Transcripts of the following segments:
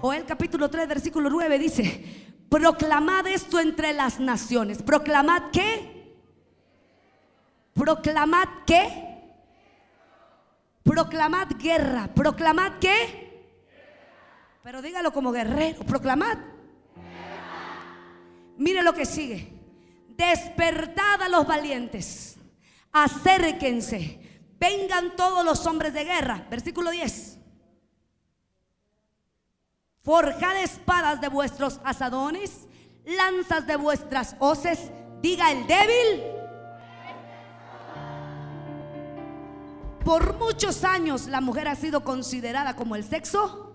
Joel capítulo 3, versículo 9 dice, proclamad esto entre las naciones. ¿Proclamad qué? ¿Proclamad qué? Proclamad guerra. ¿Proclamad qué? Pero dígalo como guerrero. Proclamad. Mire lo que sigue. Despertad a los valientes. Acérquense. Vengan todos los hombres de guerra. Versículo 10. Forjad espadas de vuestros asadones, lanzas de vuestras hoces. Diga el débil. Por muchos años la mujer ha sido considerada como el sexo.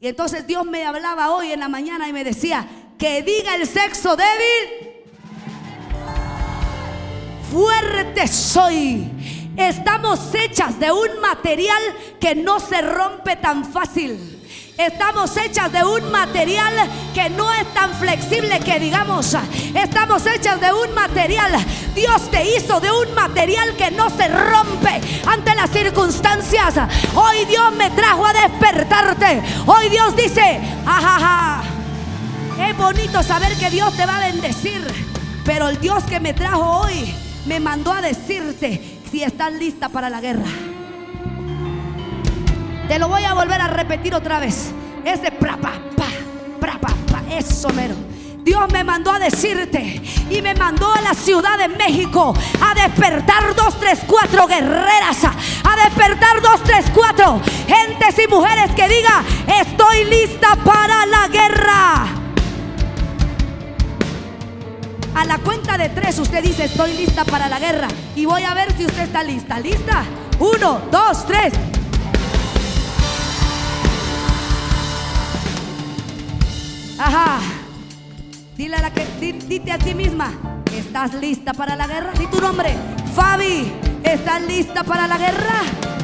Y entonces Dios me hablaba hoy en la mañana y me decía, que diga el sexo débil. Fuerte soy. Estamos hechas de un material que no se rompe tan fácil. Estamos hechas de un material que no es tan flexible que digamos. Estamos hechas de un material. Dios te hizo de un material que no se rompe ante las circunstancias. Hoy Dios me trajo a despertarte. Hoy Dios dice, ajaja. Es bonito saber que Dios te va a bendecir. Pero el Dios que me trajo hoy me mandó a decirte si estás lista para la guerra. Te lo voy a volver a repetir otra vez. Es de pra, pa, pa, pra, pa, pa. Eso mero. Dios me mandó a decirte y me mandó a la Ciudad de México a despertar dos, tres, cuatro guerreras, a despertar dos, tres, cuatro gentes y mujeres que diga, estoy lista para la guerra. A la cuenta de tres usted dice, estoy lista para la guerra. Y voy a ver si usted está lista. ¿Lista? Uno, dos, tres. Ajá. Dile a la que, dite a ti misma, ¿estás lista para la guerra? Di tu nombre. Fabi, ¿estás lista para la guerra?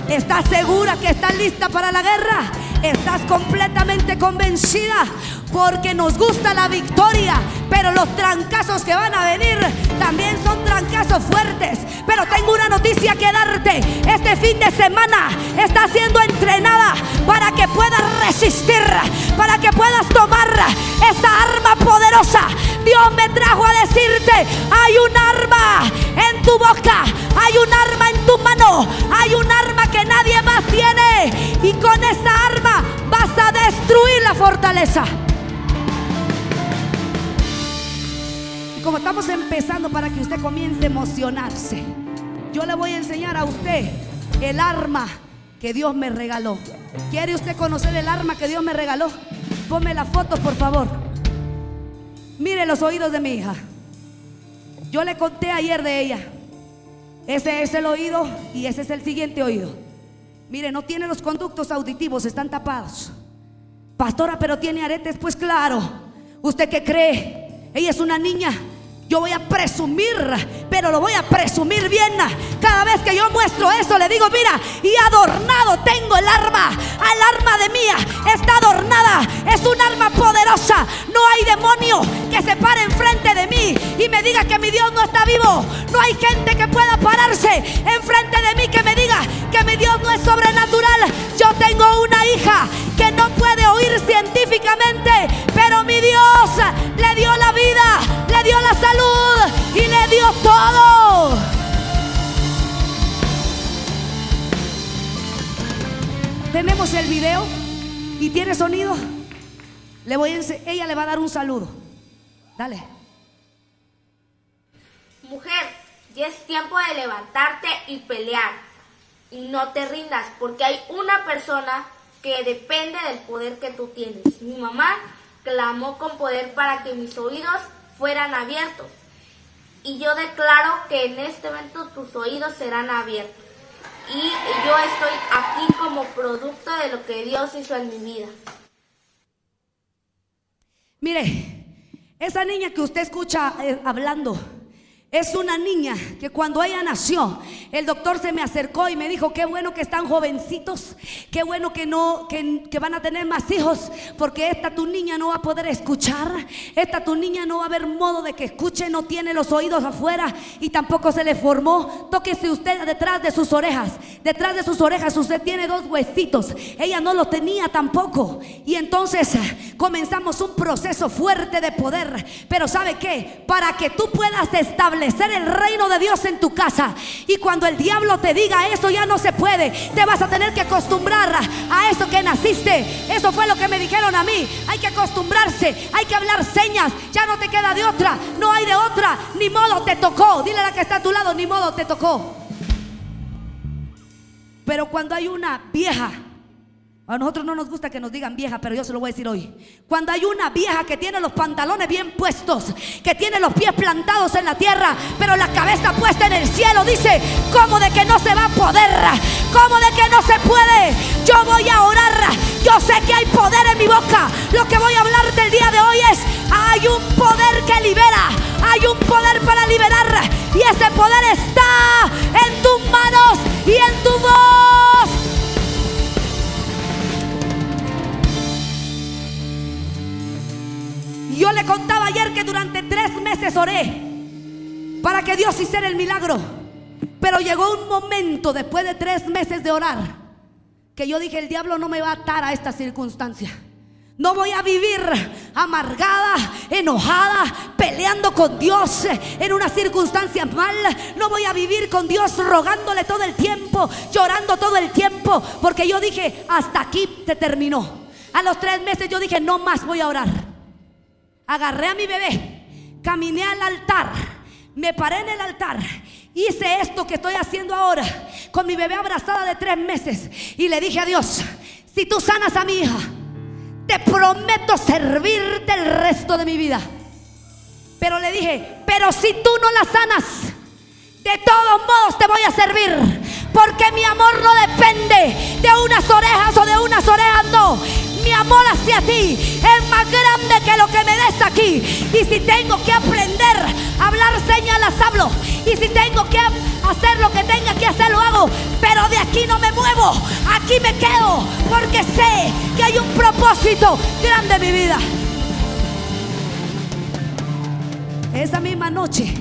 ¿Estás segura que estás lista para la guerra? ¿Estás completamente convencida? Porque nos gusta la victoria, pero los trancazos que van a venir también son trancazos fuertes. Pero tengo una noticia que darte. Este fin de semana está siendo entrenada para que puedas resistir, para que puedas tomar esa arma poderosa. Dios me trajo a decirte, hay un arma en tu boca, hay un arma en tu mano, hay un arma que nadie más tiene. Y con esa arma vas a destruir la fortaleza. Como estamos empezando para que usted comience a emocionarse, yo le voy a enseñar a usted el arma que Dios me regaló. ¿Quiere usted conocer el arma que Dios me regaló? Ponme la foto, por favor. Mire los oídos de mi hija. Yo le conté ayer de ella. Ese es el oído y ese es el siguiente oído. Mire, no tiene los conductos auditivos, están tapados. Pastora, pero tiene aretes, pues claro. ¿Usted qué cree? Ella es una niña yo voy a presumir, pero lo voy a presumir bien. Cada vez que yo muestro eso, le digo, mira, y adornado tengo el arma. Al arma de mía está adornada. Es un arma poderosa. No hay demonio que se pare enfrente de mí y me diga que mi Dios no está vivo. No hay gente que pueda pararse enfrente de mí que me diga que mi Dios no es sobrenatural. Yo tengo una hija que no puede oír científicamente, pero mi Dios le dio la vida, le dio la salud y le dio todo. Tenemos el video y tiene sonido. Le voy a ella le va a dar un saludo. Dale. Mujer, ya es tiempo de levantarte y pelear. Y no te rindas, porque hay una persona que depende del poder que tú tienes. Mi mamá clamó con poder para que mis oídos fueran abiertos. Y yo declaro que en este evento tus oídos serán abiertos. Y yo estoy aquí como producto de lo que Dios hizo en mi vida. Mire, esa niña que usted escucha eh, hablando, Es una niña que cuando ella nació, el doctor se me acercó y me dijo, qué bueno que están jovencitos, qué bueno que no, que, que, van a tener más hijos, porque esta tu niña no va a poder escuchar, esta tu niña no va a haber modo de que escuche, no tiene los oídos afuera y tampoco se le formó. Tóquese usted detrás de sus orejas, detrás de sus orejas usted tiene dos huesitos, ella no los tenía tampoco. Y entonces comenzamos un proceso fuerte de poder, pero ¿sabe qué? Para que tú puedas establecer ser el reino de Dios en tu casa. Y cuando el diablo te diga eso ya no se puede, te vas a tener que acostumbrar a eso que naciste. Eso fue lo que me dijeron a mí. Hay que acostumbrarse, hay que hablar señas. Ya no te queda de otra, no hay de otra. Ni modo te tocó. Dile a la que está a tu lado, ni modo te tocó. Pero cuando hay una vieja a nosotros no nos gusta que nos digan vieja, pero yo se lo voy a decir hoy. Cuando hay una vieja que tiene los pantalones bien puestos, que tiene los pies plantados en la tierra, pero la cabeza puesta en el cielo, dice, ¿cómo de que no se va a poder? ¿Cómo de que no se puede? Yo voy a orar. Yo sé que hay poder en mi boca. Lo que voy a hablar del día de hoy es, hay un poder que libera. Hay un poder para liberar. Y ese poder está en tus manos y en tu voz. Yo le contaba ayer que durante tres meses oré para que Dios hiciera el milagro. Pero llegó un momento después de tres meses de orar que yo dije, el diablo no me va a atar a esta circunstancia. No voy a vivir amargada, enojada, peleando con Dios en una circunstancia mal. No voy a vivir con Dios rogándole todo el tiempo, llorando todo el tiempo, porque yo dije, hasta aquí se terminó. A los tres meses yo dije, no más voy a orar agarré a mi bebé, caminé al altar, me paré en el altar, hice esto que estoy haciendo ahora con mi bebé abrazada de tres meses y le dije a Dios, si tú sanas a mi hija, te prometo servirte el resto de mi vida. Pero le dije, pero si tú no la sanas, de todos modos te voy a servir. Porque mi amor no depende de unas orejas o de unas orejas, no mi amor hacia ti es más grande que lo que me des aquí. Y si tengo que aprender a hablar señas, las hablo. Y si tengo que hacer lo que tenga que hacer, lo hago. Pero de aquí no me muevo. Aquí me quedo. Porque sé que hay un propósito grande en mi vida. Esa misma noche,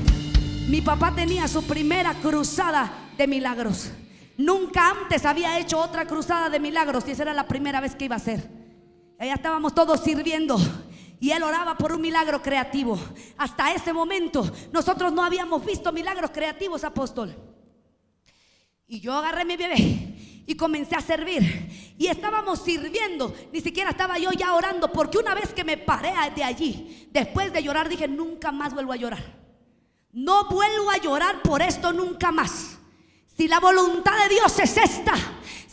mi papá tenía su primera cruzada de milagros. Nunca antes había hecho otra cruzada de milagros y esa era la primera vez que iba a hacer. Allá estábamos todos sirviendo. Y él oraba por un milagro creativo. Hasta ese momento nosotros no habíamos visto milagros creativos, apóstol. Y yo agarré mi bebé y comencé a servir. Y estábamos sirviendo. Ni siquiera estaba yo ya orando. Porque una vez que me paré de allí, después de llorar, dije, nunca más vuelvo a llorar. No vuelvo a llorar por esto nunca más. Si la voluntad de Dios es esta,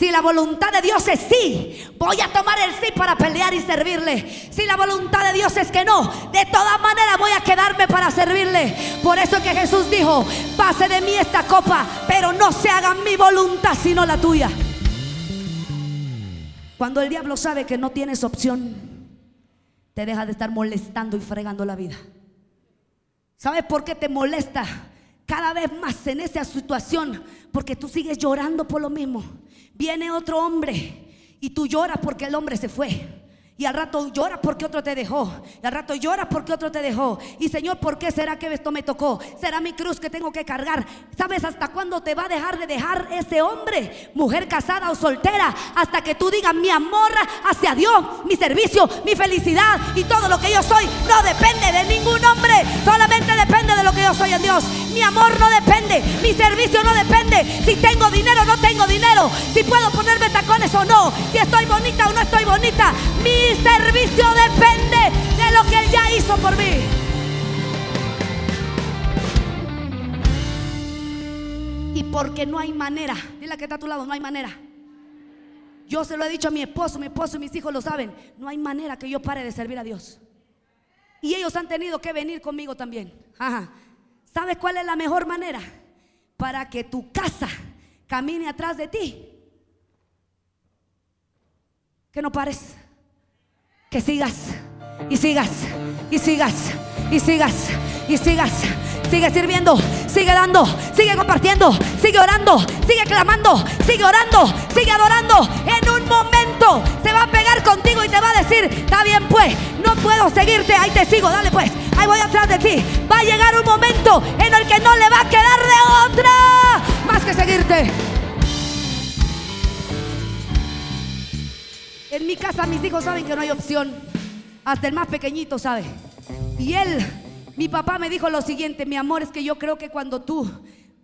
si la voluntad de Dios es sí, voy a tomar el sí para pelear y servirle. Si la voluntad de Dios es que no, de todas maneras voy a quedarme para servirle. Por eso que Jesús dijo, pase de mí esta copa, pero no se haga mi voluntad sino la tuya. Cuando el diablo sabe que no tienes opción, te deja de estar molestando y fregando la vida. ¿Sabes por qué te molesta? Cada vez más en esa situación porque tú sigues llorando por lo mismo. Viene otro hombre y tú lloras porque el hombre se fue. Y al rato lloras porque otro te dejó. Y al rato lloras porque otro te dejó. Y Señor, ¿por qué será que esto me tocó? ¿Será mi cruz que tengo que cargar? ¿Sabes hasta cuándo te va a dejar de dejar ese hombre? Mujer casada o soltera. Hasta que tú digas mi amor hacia Dios, mi servicio, mi felicidad y todo lo que yo soy. No depende de ningún hombre. Solamente depende de lo que yo soy en Dios. Mi amor no depende. Mi servicio no depende. Si tengo dinero o no tengo dinero. Si puedo ponerme tacones o no. Si estoy bonita o no estoy bonita. Mi mi servicio depende de lo que Él ya hizo por mí. Y porque no hay manera, dile que está a tu lado, no hay manera. Yo se lo he dicho a mi esposo, mi esposo y mis hijos lo saben. No hay manera que yo pare de servir a Dios. Y ellos han tenido que venir conmigo también. ¿Sabes cuál es la mejor manera? Para que tu casa camine atrás de ti. Que no pares que sigas y sigas y sigas y sigas y sigas. Sigue sirviendo, sigue dando, sigue compartiendo, sigue orando, sigue clamando, sigue orando, sigue adorando. En un momento se va a pegar contigo y te va a decir, está bien pues, no puedo seguirte, ahí te sigo, dale pues, ahí voy atrás de ti. Va a llegar un momento en el que no le va a quedar de otra más que seguirte. En mi casa mis hijos saben que no hay opción. Hasta el más pequeñito sabe. Y él, mi papá me dijo lo siguiente, mi amor, es que yo creo que cuando tú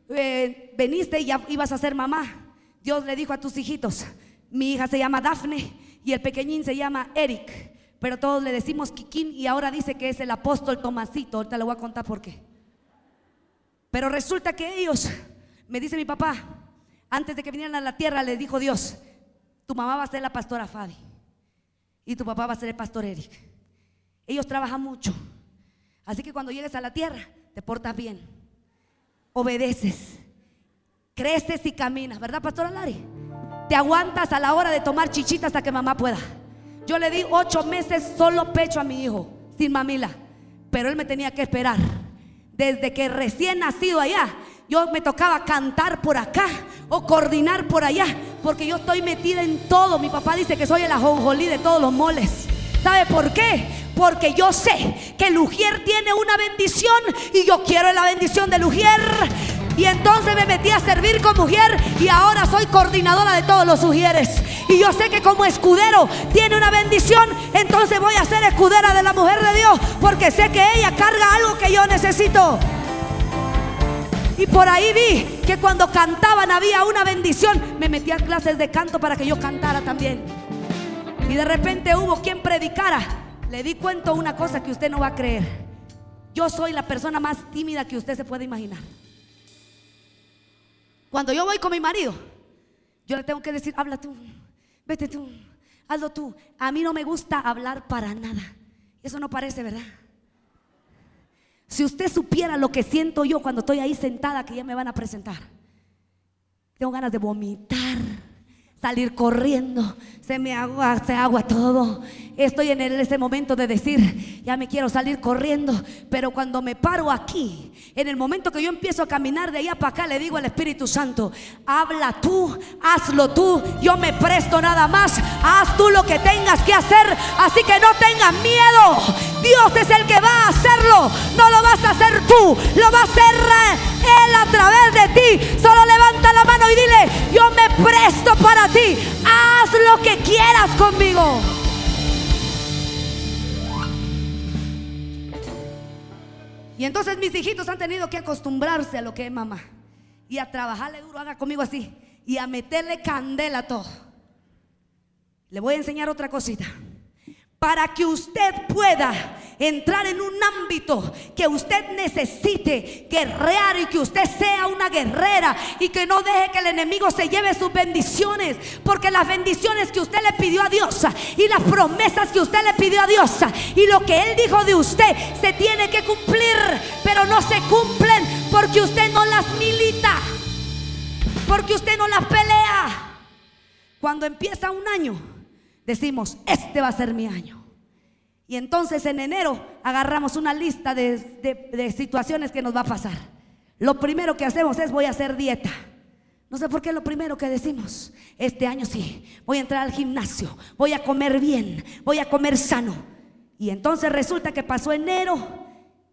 eh, veniste y ya ibas a ser mamá, Dios le dijo a tus hijitos, mi hija se llama Dafne y el pequeñín se llama Eric, pero todos le decimos Kikín y ahora dice que es el apóstol Tomasito, ahorita le voy a contar por qué. Pero resulta que ellos, me dice mi papá, antes de que vinieran a la tierra, le dijo Dios, tu mamá va a ser la pastora Fabi y tu papá va a ser el pastor Eric. Ellos trabajan mucho. Así que cuando llegues a la tierra, te portas bien. Obedeces. Creces y caminas, ¿verdad, pastora Lari? Te aguantas a la hora de tomar chichita hasta que mamá pueda. Yo le di ocho meses solo pecho a mi hijo, sin mamila. Pero él me tenía que esperar. Desde que recién nacido allá, yo me tocaba cantar por acá o coordinar por allá, porque yo estoy metida en todo. Mi papá dice que soy el ajonjolí de todos los moles. ¿Sabe por qué? Porque yo sé que Lugier tiene una bendición y yo quiero la bendición de Lugier. Y entonces me metí a servir con mujer y ahora soy coordinadora de todos los sugieres. Y yo sé que como escudero tiene una bendición, entonces voy a ser escudera de la mujer de Dios porque sé que ella carga algo que yo necesito. Y por ahí vi que cuando cantaban había una bendición. Me metí a clases de canto para que yo cantara también. Y de repente hubo quien predicara. Le di cuento una cosa que usted no va a creer. Yo soy la persona más tímida que usted se puede imaginar. Cuando yo voy con mi marido, yo le tengo que decir, habla tú, vete tú, hazlo tú. A mí no me gusta hablar para nada. Eso no parece, ¿verdad? Si usted supiera lo que siento yo cuando estoy ahí sentada, que ya me van a presentar. Tengo ganas de vomitar salir corriendo, se me agua, se agua todo. Estoy en ese momento de decir, ya me quiero salir corriendo, pero cuando me paro aquí, en el momento que yo empiezo a caminar de allá para acá, le digo al Espíritu Santo, habla tú, hazlo tú, yo me presto nada más, haz tú lo que tengas que hacer, así que no tengas miedo. Dios es el que va a hacerlo, no lo vas a hacer tú, lo va a hacer Él a través de ti. Solo levanta la mano y dile, yo me presto para ti, haz lo que quieras conmigo. Y entonces mis hijitos han tenido que acostumbrarse a lo que es mamá. Y a trabajarle duro, haga conmigo así. Y a meterle candela a todo. Le voy a enseñar otra cosita para que usted pueda entrar en un ámbito que usted necesite guerrear y que usted sea una guerrera y que no deje que el enemigo se lleve sus bendiciones, porque las bendiciones que usted le pidió a Dios y las promesas que usted le pidió a Dios y lo que él dijo de usted se tiene que cumplir, pero no se cumplen porque usted no las milita, porque usted no las pelea. Cuando empieza un año, decimos, este va a ser mi año. Y entonces en enero agarramos una lista de, situaciones que nos va a pasar. Lo primero que hacemos es voy a hacer dieta. No sé por qué lo primero que decimos. Este año sí, voy a entrar al gimnasio, voy a comer bien, voy a comer sano. Y entonces resulta que pasó enero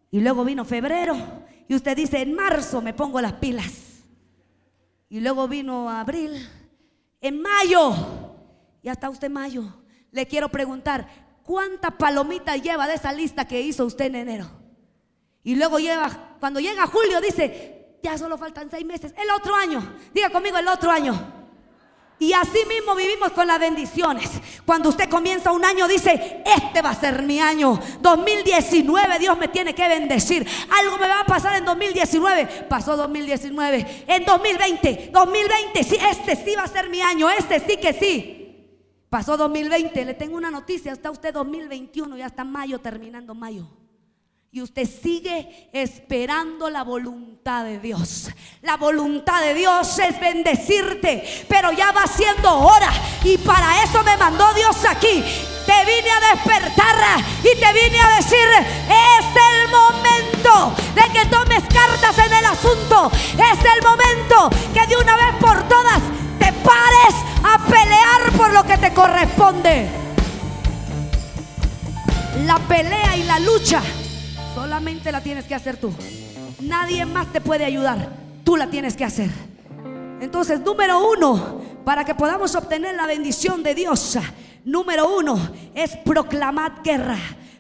y luego vino febrero y usted dice, en marzo me pongo las pilas. Y luego vino abril, en mayo, y hasta usted mayo. Le quiero preguntar, ¿Cuánta palomita lleva de esa lista que hizo usted en enero? Y luego lleva, cuando llega julio dice, ya solo faltan seis meses, el otro año, diga conmigo el otro año. Y así mismo vivimos con las bendiciones. Cuando usted comienza un año dice, este va a ser mi año. 2019 Dios me tiene que bendecir. Algo me va a pasar en 2019. Pasó 2019. En 2020, 2020, sí, este sí va a ser mi año. Este sí que sí. Pasó 2020, le tengo una noticia, está usted 2021, ya está mayo, terminando mayo. Y usted sigue esperando la voluntad de Dios. La voluntad de Dios es bendecirte, pero ya va siendo hora. Y para eso me mandó Dios aquí. Te vine a despertar y te vine a decir, es el momento de que tomes cartas en el asunto. Es el momento que de una vez por todas te pares a pelear por lo que te corresponde. La pelea y la lucha solamente la tienes que hacer tú. Nadie más te puede ayudar. Tú la tienes que hacer. Entonces, número uno, para que podamos obtener la bendición de Dios, número uno es proclamar guerra.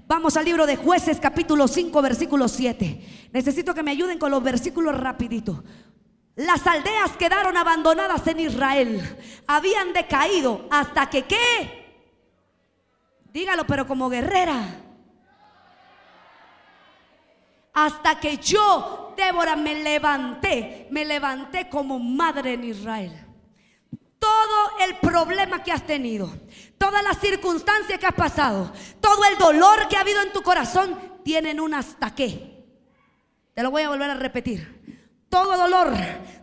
Vamos al libro de jueces capítulo 5 versículo 7. Necesito que me ayuden con los versículos rapidito. Las aldeas quedaron abandonadas en Israel. Habían decaído hasta que qué? Dígalo, pero como guerrera. Hasta que yo, Débora, me levanté, me levanté como madre en Israel. Todo el problema que has tenido, todas las circunstancias que has pasado, todo el dolor que ha habido en tu corazón, tienen un hasta qué. Te lo voy a volver a repetir. Todo dolor,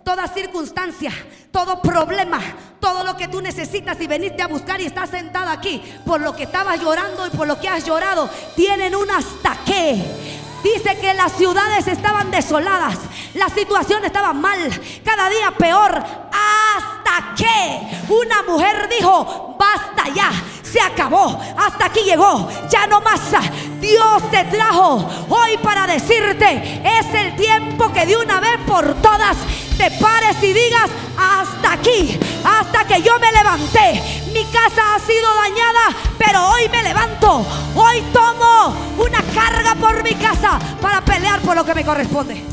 toda circunstancia, todo problema, todo lo que tú necesitas y veniste a buscar y estás sentada aquí por lo que estabas llorando y por lo que has llorado, tienen un hasta qué. Dice que las ciudades estaban desoladas, la situación estaba mal, cada día peor, hasta que una mujer dijo, basta ya, se acabó, hasta aquí llegó, ya no más. Dios te trajo hoy para decirte, es el tiempo que de una vez por todas te pares y digas, hasta aquí, hasta que yo me levanté. Mi casa ha sido dañada, pero hoy me levanto. Hoy tomo una carga por mi casa para pelear por lo que me corresponde.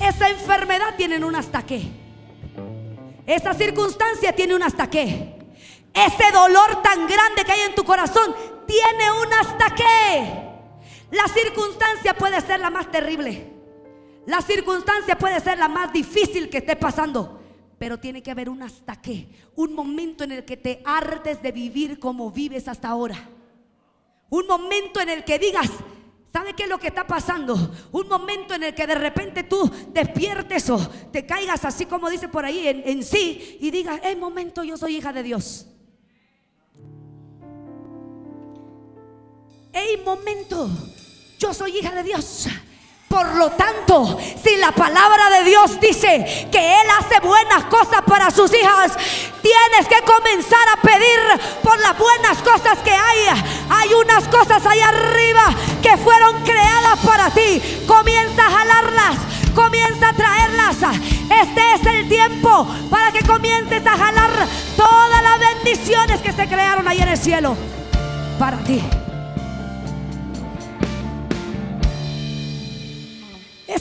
Esa enfermedad tiene un hasta qué. Esa circunstancia tiene un hasta qué. Ese dolor tan grande que hay en tu corazón tiene un hasta qué. La circunstancia puede ser la más terrible. La circunstancia puede ser la más difícil que esté pasando, pero tiene que haber un hasta qué, un momento en el que te hartes de vivir como vives hasta ahora. Un momento en el que digas, ¿sabe qué es lo que está pasando? Un momento en el que de repente tú despiertes o te caigas así como dice por ahí en, sí y digas, es momento, yo soy hija de Dios. ¡Ey, momento! Yo soy hija de Dios. Por lo tanto, si la palabra de Dios dice que Él hace buenas cosas para sus hijas, tienes que comenzar a pedir por las buenas cosas que hay. Hay unas cosas ahí arriba que fueron creadas para ti. Comienza a jalarlas, comienza a traerlas. Este es el tiempo para que comiences a jalar todas las bendiciones que se crearon ahí en el cielo para ti.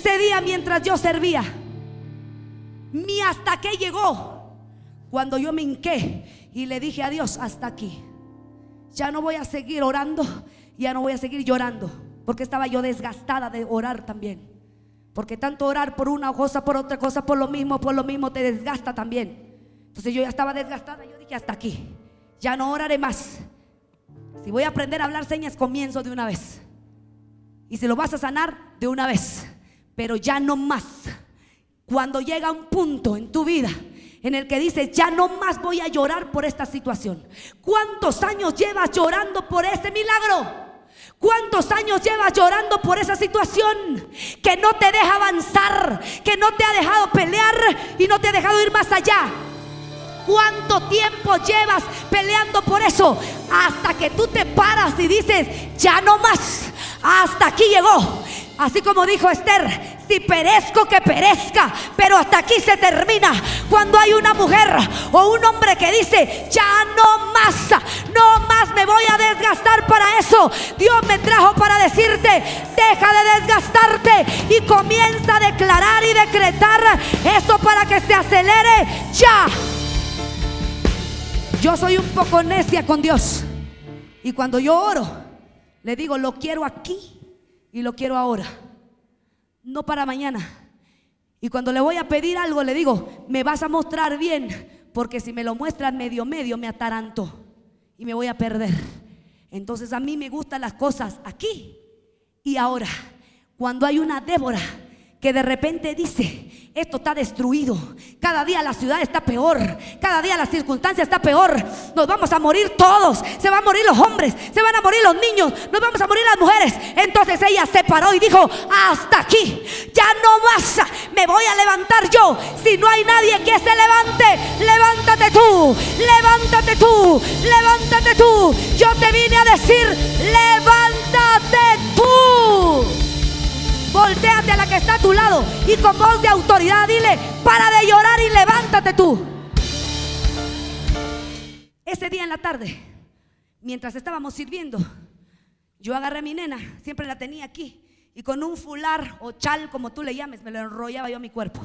Ese día mientras yo servía, mi hasta que llegó cuando yo me hinqué y le dije a Dios, hasta aquí. Ya no voy a seguir orando, ya no voy a seguir llorando, porque estaba yo desgastada de orar también. Porque tanto orar por una cosa, por otra cosa, por lo mismo, por lo mismo, te desgasta también. Entonces yo ya estaba desgastada, yo dije, hasta aquí. Ya no oraré más. Si voy a aprender a hablar señas, comienzo de una vez. Y si lo vas a sanar, de una vez pero ya no más. Cuando llega un punto en tu vida en el que dices, ya no más voy a llorar por esta situación. ¿Cuántos años llevas llorando por ese milagro? ¿Cuántos años llevas llorando por esa situación que no te deja avanzar, que no te ha dejado pelear y no te ha dejado ir más allá? ¿Cuánto tiempo llevas peleando por eso? Hasta que tú te paras y dices, ya no más, hasta aquí llegó. Así como dijo Esther, si perezco que perezca, pero hasta aquí se termina. Cuando hay una mujer o un hombre que dice, ya no más, no más me voy a desgastar para eso. Dios me trajo para decirte, deja de desgastarte y comienza a declarar y decretar eso para que se acelere ya. Yo soy un poco necia con Dios. Y cuando yo oro, le digo, lo quiero aquí y lo quiero ahora, no para mañana. Y cuando le voy a pedir algo, le digo, me vas a mostrar bien, porque si me lo muestras medio medio, me ataranto y me voy a perder. Entonces a mí me gustan las cosas aquí y ahora. Cuando hay una Débora que de repente dice, Esto está destruido. Cada día la ciudad está peor. Cada día la circunstancia está peor. Nos vamos a morir todos. Se van a morir los hombres. Se van a morir los niños. Nos vamos a morir las mujeres. Entonces ella se paró y dijo, hasta aquí. Ya no más. Me voy a levantar yo. Si no hay nadie que se levante, levántate tú. Levántate tú. Levántate tú. Yo te vine a decir, levántate tú. Volteate a la que está a tu lado y con voz de autoridad dile, para de llorar y levántate tú. Ese día en la tarde, mientras estábamos sirviendo, yo agarré a mi nena, siempre la tenía aquí, y con un fular o chal, como tú le llames, me lo enrollaba yo a mi cuerpo.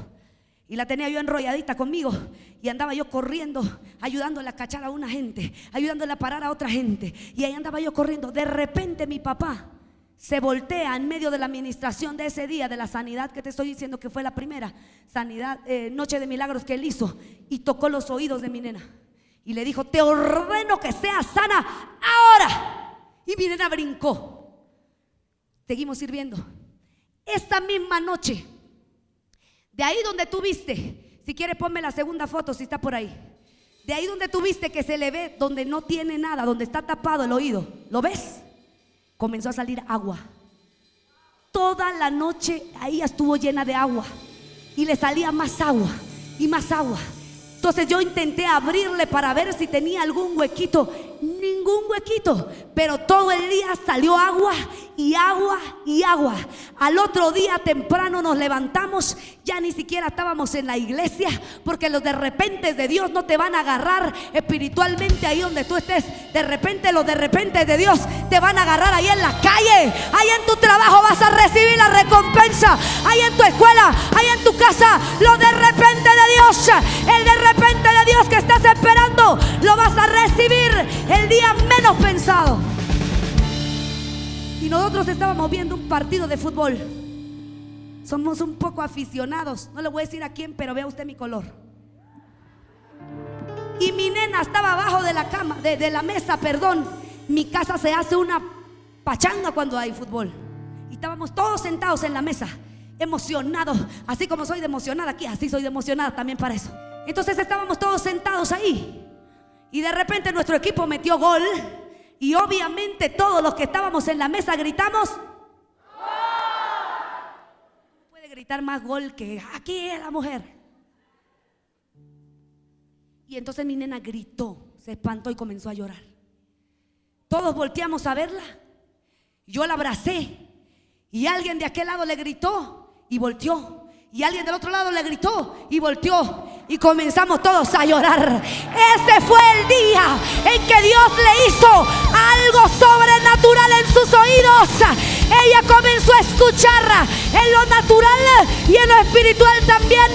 Y la tenía yo enrolladita conmigo. Y andaba yo corriendo, ayudándole a cachar a una gente, ayudándole a parar a otra gente. Y ahí andaba yo corriendo. De repente mi papá se voltea en medio de la administración de ese día, de la sanidad que te estoy diciendo que fue la primera sanidad, eh, noche de milagros que él hizo, y tocó los oídos de mi nena. Y le dijo, te ordeno que seas sana ahora. Y mi nena brincó. Seguimos sirviendo. Esta misma noche, de ahí donde tú viste, si quieres ponme la segunda foto si está por ahí. De ahí donde tú viste que se le ve, donde no tiene nada, donde está tapado el oído. ¿Lo ves? Comenzó a salir agua. Toda la noche ahí estuvo llena de agua y le salía más agua y más agua. Entonces yo intenté abrirle para ver si tenía algún huequito. Ningún huequito. Pero todo el día salió agua y agua y agua. Al otro día temprano nos levantamos. Ya ni siquiera estábamos en la iglesia. Porque los de repente de Dios no te van a agarrar espiritualmente ahí donde tú estés. De repente los de repente de Dios te van a agarrar ahí en la calle. Ahí en tu trabajo vas a recibir la recompensa. Ahí en tu escuela. Ahí en tu casa. Los de menos pensado. Y nosotros estábamos viendo un partido de fútbol. Somos un poco aficionados. No le voy a decir a quién, pero vea usted mi color. Y mi nena estaba abajo de la cama, de, de la mesa, perdón. Mi casa se hace una pachanga cuando hay fútbol. Y estábamos todos sentados en la mesa, emocionados. Así como soy de emocionada aquí, así soy de emocionada también para eso. Entonces estábamos todos sentados ahí. Y de repente nuestro equipo metió gol. Y obviamente todos los que estábamos en la mesa gritamos. Puede gritar más gol que aquí es la mujer. Y entonces mi nena gritó, se espantó y comenzó a llorar. Todos volteamos a verla. Yo la abracé. Y alguien de aquel lado le gritó y volteó. Y alguien del otro lado le gritó y volteó. Y comenzamos todos a llorar. Ese fue el día en que Dios le hizo algo sobrenatural en sus oídos. Ella comenzó a escuchar en lo natural y en lo espiritual también.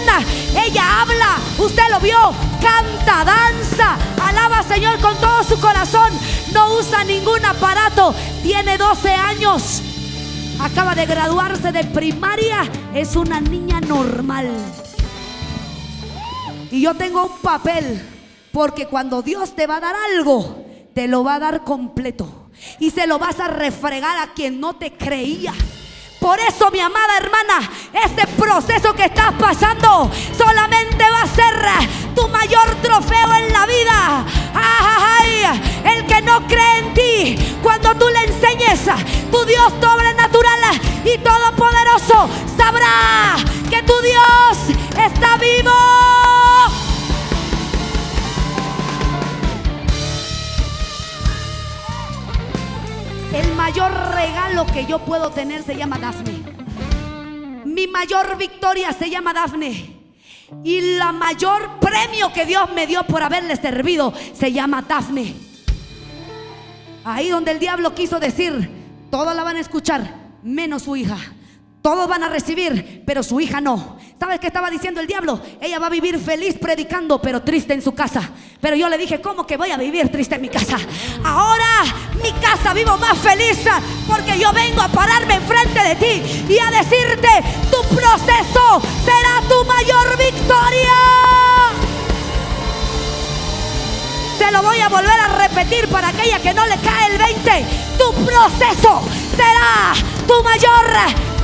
Ella habla, usted lo vio, canta, danza, alaba al Señor con todo su corazón. No usa ningún aparato. Tiene 12 años acaba de graduarse de primaria, es una niña normal. Y yo tengo un papel, porque cuando Dios te va a dar algo, te lo va a dar completo. Y se lo vas a refregar a quien no te creía. Por eso, mi amada hermana, este proceso que estás pasando solamente va a ser tu mayor trofeo en la vida. Ay, el que no cree en ti, cuando tú le enseñes, tu Dios sobrenatural y todopoderoso sabrá que tu Dios está vivo. El mayor regalo que yo puedo tener se llama Dafne. Mi mayor victoria se llama Dafne. Y la mayor premio que Dios me dio por haberle servido se llama Dafne. Ahí donde el diablo quiso decir, todos la van a escuchar, menos su hija. Todos van a recibir, pero su hija no. ¿Sabes qué estaba diciendo el diablo? Ella va a vivir feliz predicando, pero triste en su casa. Pero yo le dije, ¿cómo que voy a vivir triste en mi casa? Ahora mi casa vivo más feliz porque yo vengo a pararme enfrente de ti y a decirte, tu proceso será tu mayor victoria. Se lo voy a volver a repetir para aquella que no le cae el 20. Tu proceso será tu mayor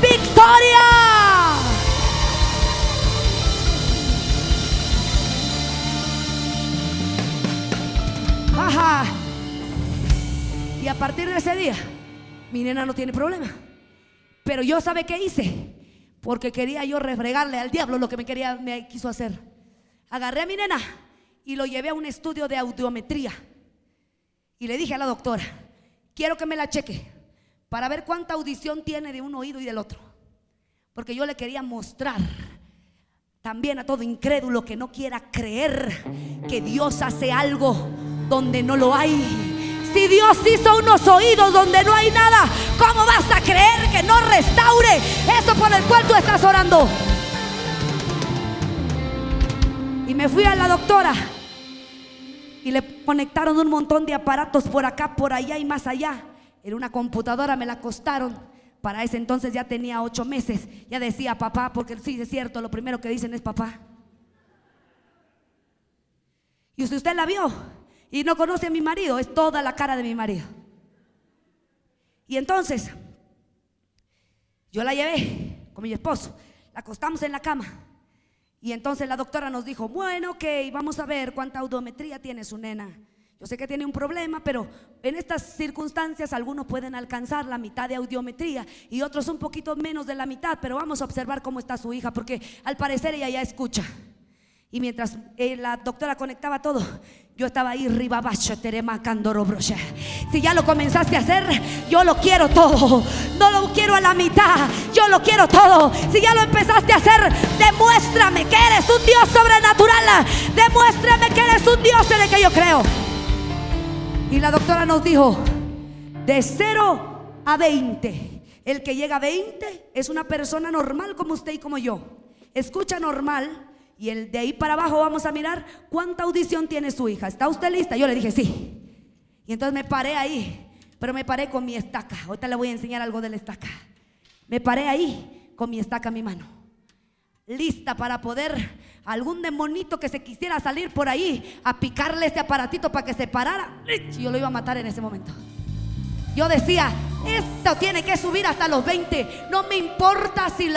victoria. Y a partir de ese día, mi nena no tiene problema. Pero yo sabe qué hice, porque quería yo refregarle al diablo lo que me quería, me quiso hacer. Agarré a mi nena y lo llevé a un estudio de audiometría. Y le dije a la doctora, quiero que me la cheque para ver cuánta audición tiene de un oído y del otro. Porque yo le quería mostrar también a todo incrédulo que no quiera creer que Dios hace algo donde no lo hay. Si Dios hizo unos oídos donde no hay nada, ¿cómo vas a creer que no restaure eso por el cual tú estás orando? Y me fui a la doctora y le conectaron un montón de aparatos por acá, por allá y más allá. En una computadora me la acostaron. Para ese entonces ya tenía ocho meses. Ya decía papá, porque sí es cierto, lo primero que dicen es papá. Y si usted la vio y no conoce a mi marido, es toda la cara de mi marido. Y entonces, yo la llevé con mi esposo, la acostamos en la cama. Y entonces la doctora nos dijo, bueno, ok, vamos a ver cuánta audiometría tiene su nena. Yo sé que tiene un problema, pero en estas circunstancias algunos pueden alcanzar la mitad de audiometría y otros un poquito menos de la mitad, pero vamos a observar cómo está su hija, porque al parecer ella ya escucha. Y mientras eh, la doctora conectaba todo, yo estaba ahí ribabacho, broche. Si ya lo comenzaste a hacer, yo lo quiero todo. No lo quiero a la mitad, yo lo quiero todo. Si ya lo empezaste a hacer, demuéstrame que eres un Dios sobrenatural. Demuéstrame que eres un Dios en el que yo creo. Y la doctora nos dijo, de 0 a 20, el que llega a 20 es una persona normal como usted y como yo. Escucha normal y el de ahí para abajo vamos a mirar cuánta audición tiene su hija. ¿Está usted lista? Yo le dije, sí. Y entonces me paré ahí, pero me paré con mi estaca. Ahorita le voy a enseñar algo de la estaca. Me paré ahí con mi estaca en mi mano. Lista para poder algún demonito que se quisiera salir por ahí a picarle ese aparatito para que se parara, yo lo iba a matar en ese momento. Yo decía, esto tiene que subir hasta los 20. No me importa si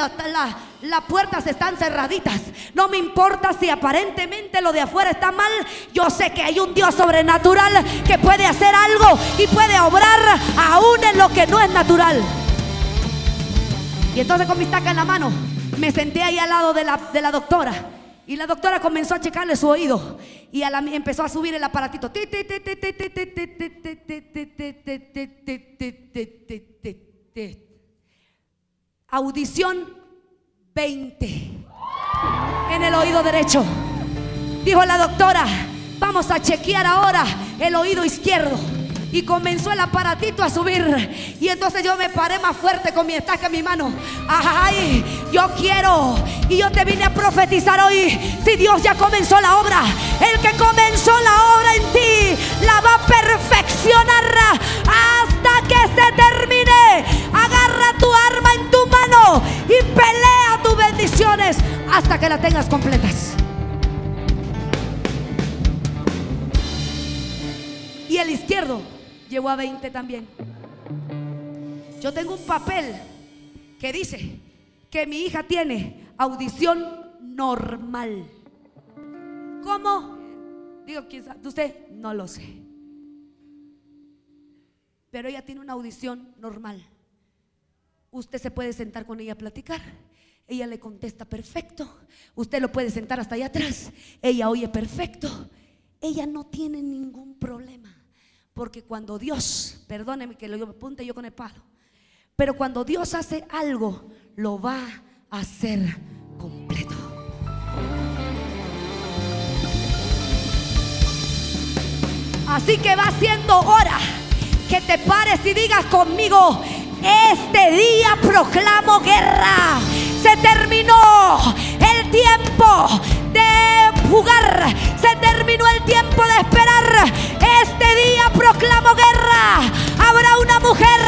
las puertas están cerraditas. No me importa si aparentemente lo de afuera está mal. Yo sé que hay un Dios sobrenatural que puede hacer algo y puede obrar aún en lo que no es natural. Y entonces con mi estaca en la mano me senté ahí al lado de la, de la doctora. Y la doctora comenzó a checarle su oído y a empezó a subir el aparatito. Audición 20 en el oído derecho. Dijo la doctora, vamos a chequear ahora el oído izquierdo y comenzó el aparatito a subir. Y entonces yo me paré más fuerte con mi estaca en mi mano. Ay, yo quiero. Y yo te vine a profetizar hoy. Si Dios ya comenzó la obra, el que comenzó la obra en ti, la va a perfeccionar hasta que se termine. Agarra tu arma en tu mano hasta que la tengas completas. Y el izquierdo Llegó a 20 también. Yo tengo un papel que dice que mi hija tiene audición normal. ¿Cómo? Digo, ¿quién sabe? ¿Usted? No lo sé. Pero ella tiene una audición normal. Usted se puede sentar con ella a platicar. Ella le contesta perfecto. Usted lo puede sentar hasta allá atrás. Ella oye perfecto. Ella no tiene ningún problema. Porque cuando Dios, perdóneme que lo apunte yo con el palo, pero cuando Dios hace algo, lo va a hacer completo. Así que va siendo hora que te pares y digas conmigo, este día proclamo guerra. Se terminó el tiempo de jugar. Se terminó el tiempo de esperar. Este día proclamo guerra. Habrá una mujer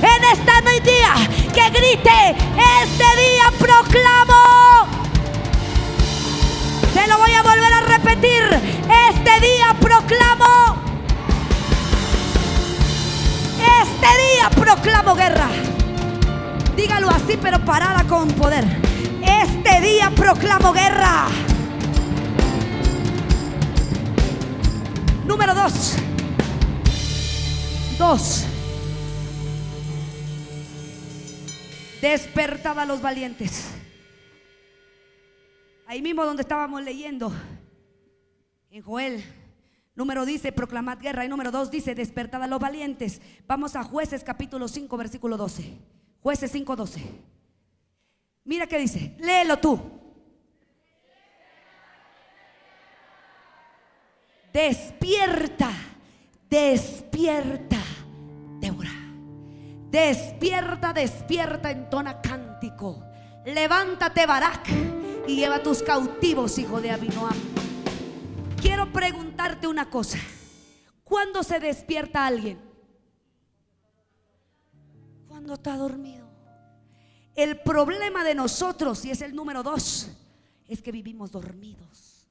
en esta día que grite, este día proclamo. Se lo voy a volver a repetir. Este día proclamo. Este día proclamo guerra. Dígalo así, pero parada con poder. Este día proclamo guerra. Número dos. Dos. Despertad a los valientes. Ahí mismo donde estábamos leyendo, en Joel, número dice, proclamad guerra, y número dos dice, despertad a los valientes. Vamos a jueces capítulo 5, versículo 12. Jueces 5, 12. Mira qué dice, léelo tú. Despierta, despierta, Débora. Despierta, despierta, entona cántico. Levántate, Barak, y lleva tus cautivos, hijo de Abinoam. Quiero preguntarte una cosa. ¿Cuándo se despierta alguien? Cuando está dormido. El problema de nosotros, y es el número dos, es que vivimos dormidos.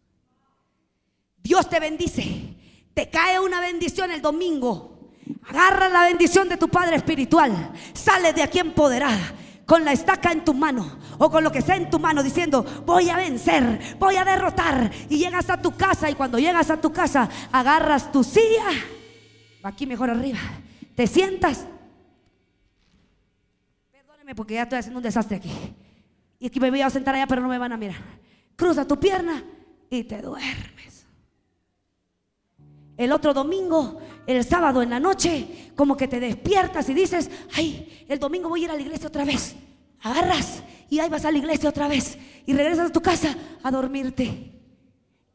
Dios te bendice. Te cae una bendición el domingo. Agarra la bendición de tu Padre Espiritual. Sale de aquí empoderada. Con la estaca en tu mano o con lo que sea en tu mano diciendo voy a vencer, voy a derrotar y llegas a tu casa y cuando llegas a tu casa agarras tu silla, aquí mejor arriba, te sientas porque ya estoy haciendo un desastre aquí. Y aquí me voy a sentar allá, pero no me van a mirar. Cruza tu pierna y te duermes. El otro domingo, el sábado en la noche, como que te despiertas y dices, ay, el domingo voy a ir a la iglesia otra vez. Agarras y ahí vas a la iglesia otra vez. Y regresas a tu casa a dormirte.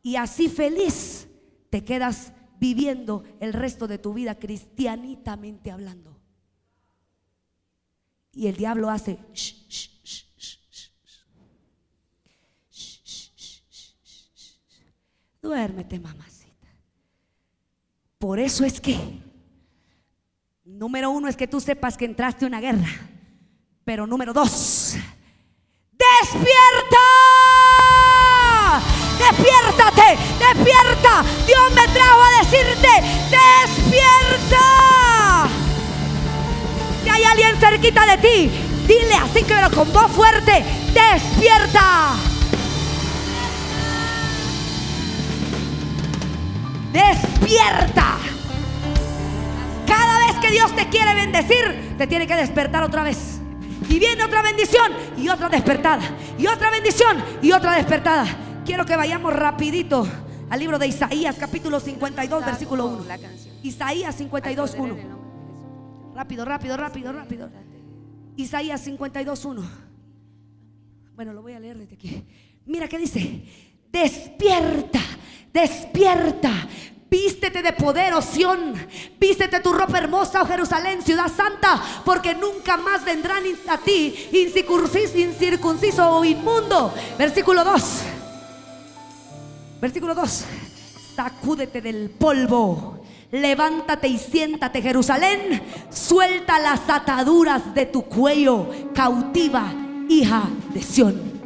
Y así feliz te quedas viviendo el resto de tu vida cristianitamente hablando. Y el diablo hace... Duérmete, mamacita. Por eso es que, número uno es que tú sepas que entraste a una guerra. Pero número dos, despierta. Despiértate, despierta. Dios me trajo a decirte, despierta hay alguien cerquita de ti, dile así que pero con voz fuerte, despierta. Despierta. Cada vez que Dios te quiere bendecir, te tiene que despertar otra vez. Y viene otra bendición y otra despertada. Y otra bendición y otra despertada. Quiero que vayamos rapidito al libro de Isaías capítulo 52 versículo 1. Isaías 52 1. Rápido, rápido, rápido, rápido. Isaías 52.1. Bueno, lo voy a leer desde aquí. Mira qué dice. Despierta, despierta. Vístete de poder, oh Sión. Vístete tu ropa hermosa, oh Jerusalén, ciudad santa, porque nunca más vendrán a ti incircunciso o inmundo. Versículo 2. Versículo 2. Sacúdete del polvo Levántate y siéntate, Jerusalén. Suelta las ataduras de tu cuello, cautiva, hija de Sión.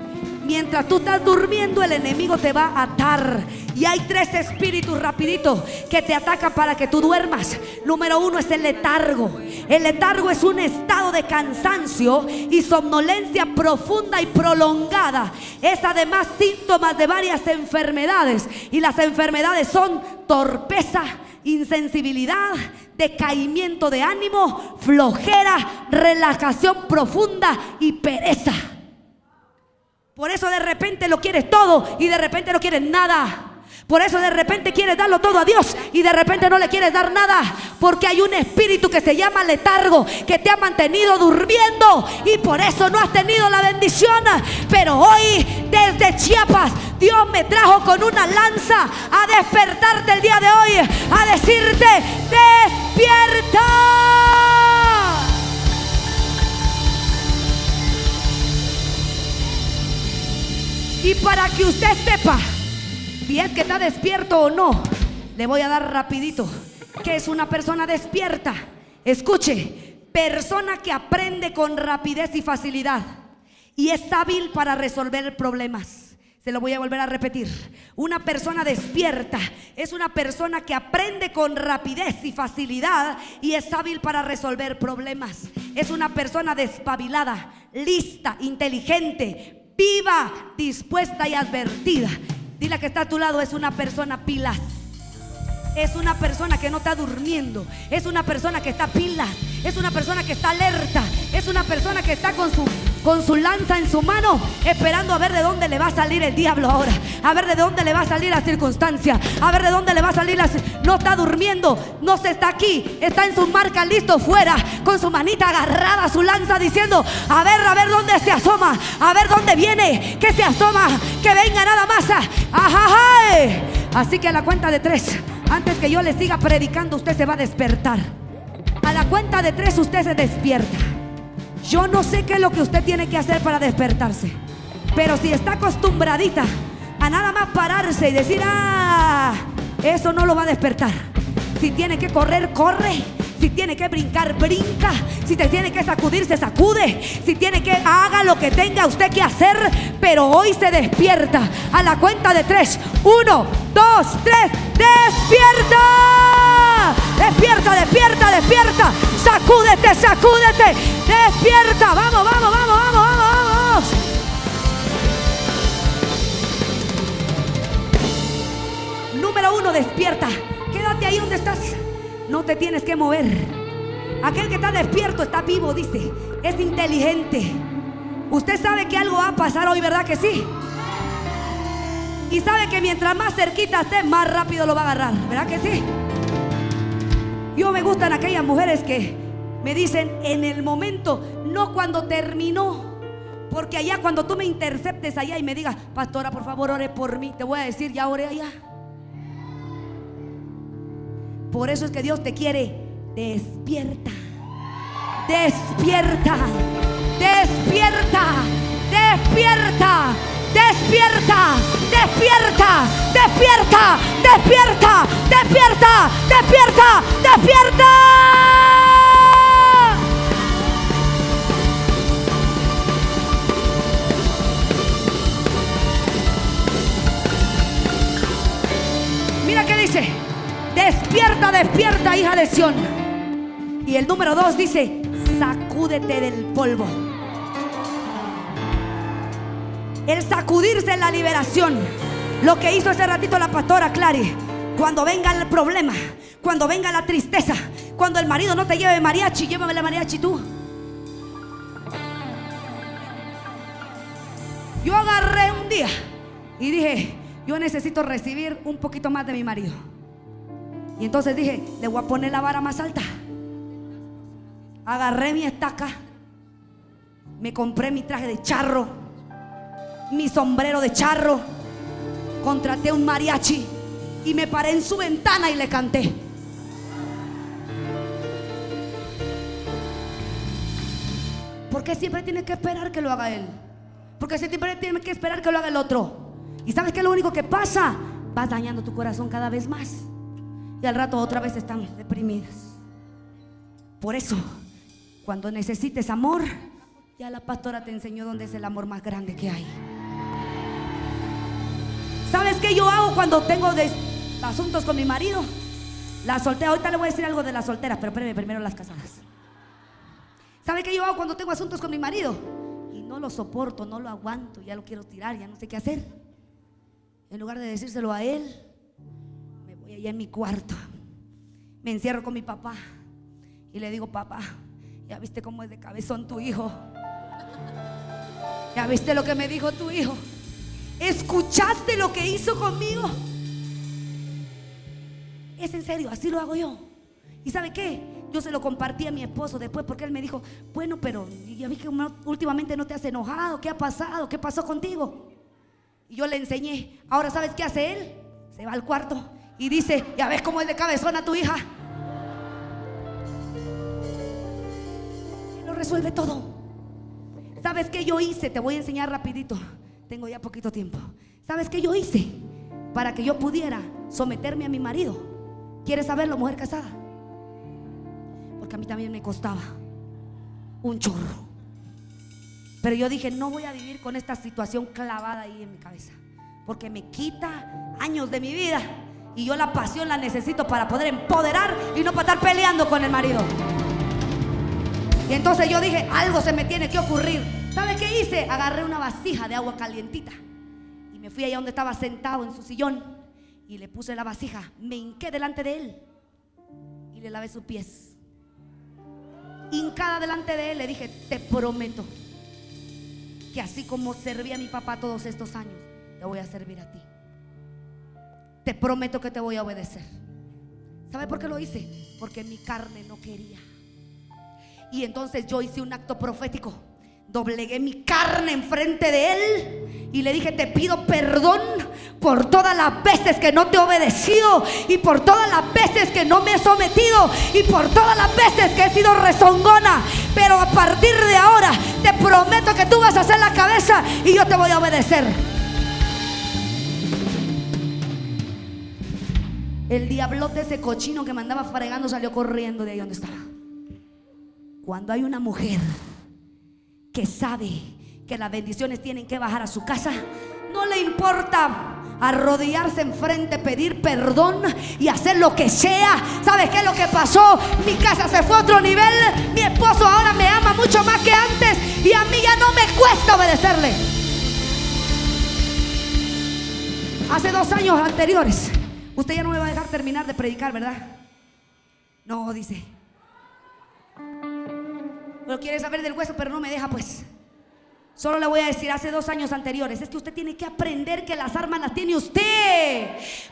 Mientras tú estás durmiendo, el enemigo te va a atar. Y hay tres espíritus rapidito que te atacan para que tú duermas. Número uno es el letargo. El letargo es un estado de cansancio y somnolencia profunda y prolongada. Es además síntomas de varias enfermedades. Y las enfermedades son torpeza, insensibilidad, decaimiento de ánimo, flojera, relajación profunda y pereza. Por eso de repente lo quieres todo y de repente no quieres nada. Por eso de repente quieres darlo todo a Dios y de repente no le quieres dar nada. Porque hay un espíritu que se llama letargo que te ha mantenido durmiendo y por eso no has tenido la bendición. Pero hoy desde Chiapas Dios me trajo con una lanza a despertarte el día de hoy, a decirte, despierta. Y para que usted sepa si es que está despierto o no, le voy a dar rapidito. que es una persona despierta? Escuche, persona que aprende con rapidez y facilidad y es hábil para resolver problemas. Se lo voy a volver a repetir. Una persona despierta es una persona que aprende con rapidez y facilidad y es hábil para resolver problemas. Es una persona despabilada, lista, inteligente, viva, dispuesta y advertida. Dile que está a tu lado, es una persona pilas. es una persona que no está durmiendo, es una persona que está pila, es una persona que está alerta, es una persona que está con su con su lanza en su mano, esperando a ver de dónde le va a salir el diablo ahora, a ver de dónde le va a salir la circunstancia, a ver de dónde le va a salir la... No está durmiendo, no se está aquí, está en su marca listo fuera, con su manita agarrada a su lanza diciendo, a ver, a ver dónde se asoma, a ver dónde viene, que se asoma, que venga nada más. Ajá, Así que a la cuenta de tres, antes que yo le siga predicando, usted se va a despertar. A la cuenta de tres usted se despierta. Yo no sé qué es lo que usted tiene que hacer para despertarse. Pero si está acostumbradita a nada más pararse y decir, ah, eso no lo va a despertar. Si tiene que correr, corre. Si tiene que brincar, brinca. Si te tiene que sacudir, se sacude. Si tiene que haga lo que tenga usted que hacer. Pero hoy se despierta. A la cuenta de tres. Uno, dos, tres. ¡Despierta! Despierta, despierta, despierta. Sacúdete, sacúdete. Despierta. Vamos, vamos, vamos, vamos, vamos, vamos. Número uno, despierta. Quédate ahí donde estás. No te tienes que mover. Aquel que está despierto está vivo, dice. Es inteligente. Usted sabe que algo va a pasar hoy, ¿verdad que sí? Y sabe que mientras más cerquita esté, más rápido lo va a agarrar, ¿verdad que sí? Yo me gustan aquellas mujeres que me dicen en el momento, no cuando terminó. Porque allá cuando tú me interceptes allá y me digas, pastora, por favor, ore por mí, te voy a decir, ya oré allá. Por eso es que Dios te quiere despierta. Despierta. Despierta. Despierta. Despierta, despierta, despierta, despierta, despierta, despierta, despierta. Mira qué dice, despierta, despierta, hija de Sión. Y el número dos dice, sacúdete del polvo. El sacudirse la liberación. Lo que hizo ese ratito la pastora Clary. Cuando venga el problema, cuando venga la tristeza, cuando el marido no te lleve mariachi, llévame la mariachi tú. Yo agarré un día y dije, yo necesito recibir un poquito más de mi marido. Y entonces dije, le voy a poner la vara más alta. Agarré mi estaca, me compré mi traje de charro mi sombrero de charro, contraté un mariachi y me paré en su ventana y le canté. Porque siempre tiene que esperar que lo haga él. Porque siempre tiene que esperar que lo haga el otro. Y sabes que lo único que pasa, vas dañando tu corazón cada vez más. Y al rato otra vez están deprimidas. Por eso, cuando necesites amor, ya la pastora te enseñó dónde es el amor más grande que hay. ¿Sabes qué yo hago cuando tengo asuntos con mi marido? La soltera, ahorita le voy a decir algo de las solteras, pero espérame primero las casadas. ¿Sabe qué yo hago cuando tengo asuntos con mi marido? Y no lo soporto, no lo aguanto, ya lo quiero tirar, ya no sé qué hacer. En lugar de decírselo a él, me voy allá en mi cuarto, me encierro con mi papá y le digo, papá, ya viste cómo es de cabezón tu hijo. Ya viste lo que me dijo tu hijo. ¿Escuchaste lo que hizo conmigo? Es en serio, así lo hago yo. ¿Y sabe qué? Yo se lo compartí a mi esposo después porque él me dijo, bueno, pero ya vi que últimamente no te has enojado, ¿qué ha pasado? ¿Qué pasó contigo? Y yo le enseñé. Ahora, ¿sabes qué hace él? Se va al cuarto y dice, ya ves cómo es de cabezona tu hija. lo resuelve todo. ¿Sabes qué yo hice? Te voy a enseñar rapidito. Tengo ya poquito tiempo. ¿Sabes qué yo hice? Para que yo pudiera someterme a mi marido. ¿Quieres saberlo, mujer casada? Porque a mí también me costaba un chorro. Pero yo dije, no voy a vivir con esta situación clavada ahí en mi cabeza. Porque me quita años de mi vida. Y yo la pasión la necesito para poder empoderar y no para estar peleando con el marido. Y entonces yo dije, algo se me tiene que ocurrir. ¿Sabe qué hice? Agarré una vasija de agua calientita y me fui allá donde estaba sentado en su sillón Y le puse la vasija, me hinqué delante de él y le lavé sus pies. Hincada delante de él le dije, te prometo que así como serví a mi papá todos estos años, te voy a servir a ti. Te prometo que te voy a obedecer. ¿Sabe por qué lo hice? Porque mi carne no quería. Y entonces yo hice un acto profético. Doblegué mi carne enfrente de él y le dije, te pido perdón por todas las veces que no te he obedecido y por todas las veces que no me he sometido y por todas las veces que he sido rezongona. Pero a partir de ahora te prometo que tú vas a hacer la cabeza y yo te voy a obedecer. El diablote ese cochino que me andaba fregando salió corriendo de ahí donde estaba. Cuando hay una mujer que sabe que las bendiciones tienen que bajar a su casa, no le importa arrodillarse enfrente, pedir perdón y hacer lo que sea. ¿Sabes qué es lo que pasó? Mi casa se fue a otro nivel. Mi esposo ahora me ama mucho más que antes y a mí ya no me cuesta obedecerle. Hace dos años anteriores Usted ya no me va a dejar terminar de predicar, ¿verdad? No, dice. Pero quiere saber del hueso, pero no me deja, pues. Solo le voy a decir, hace dos años anteriores, es que usted tiene que aprender que las armas las tiene usted.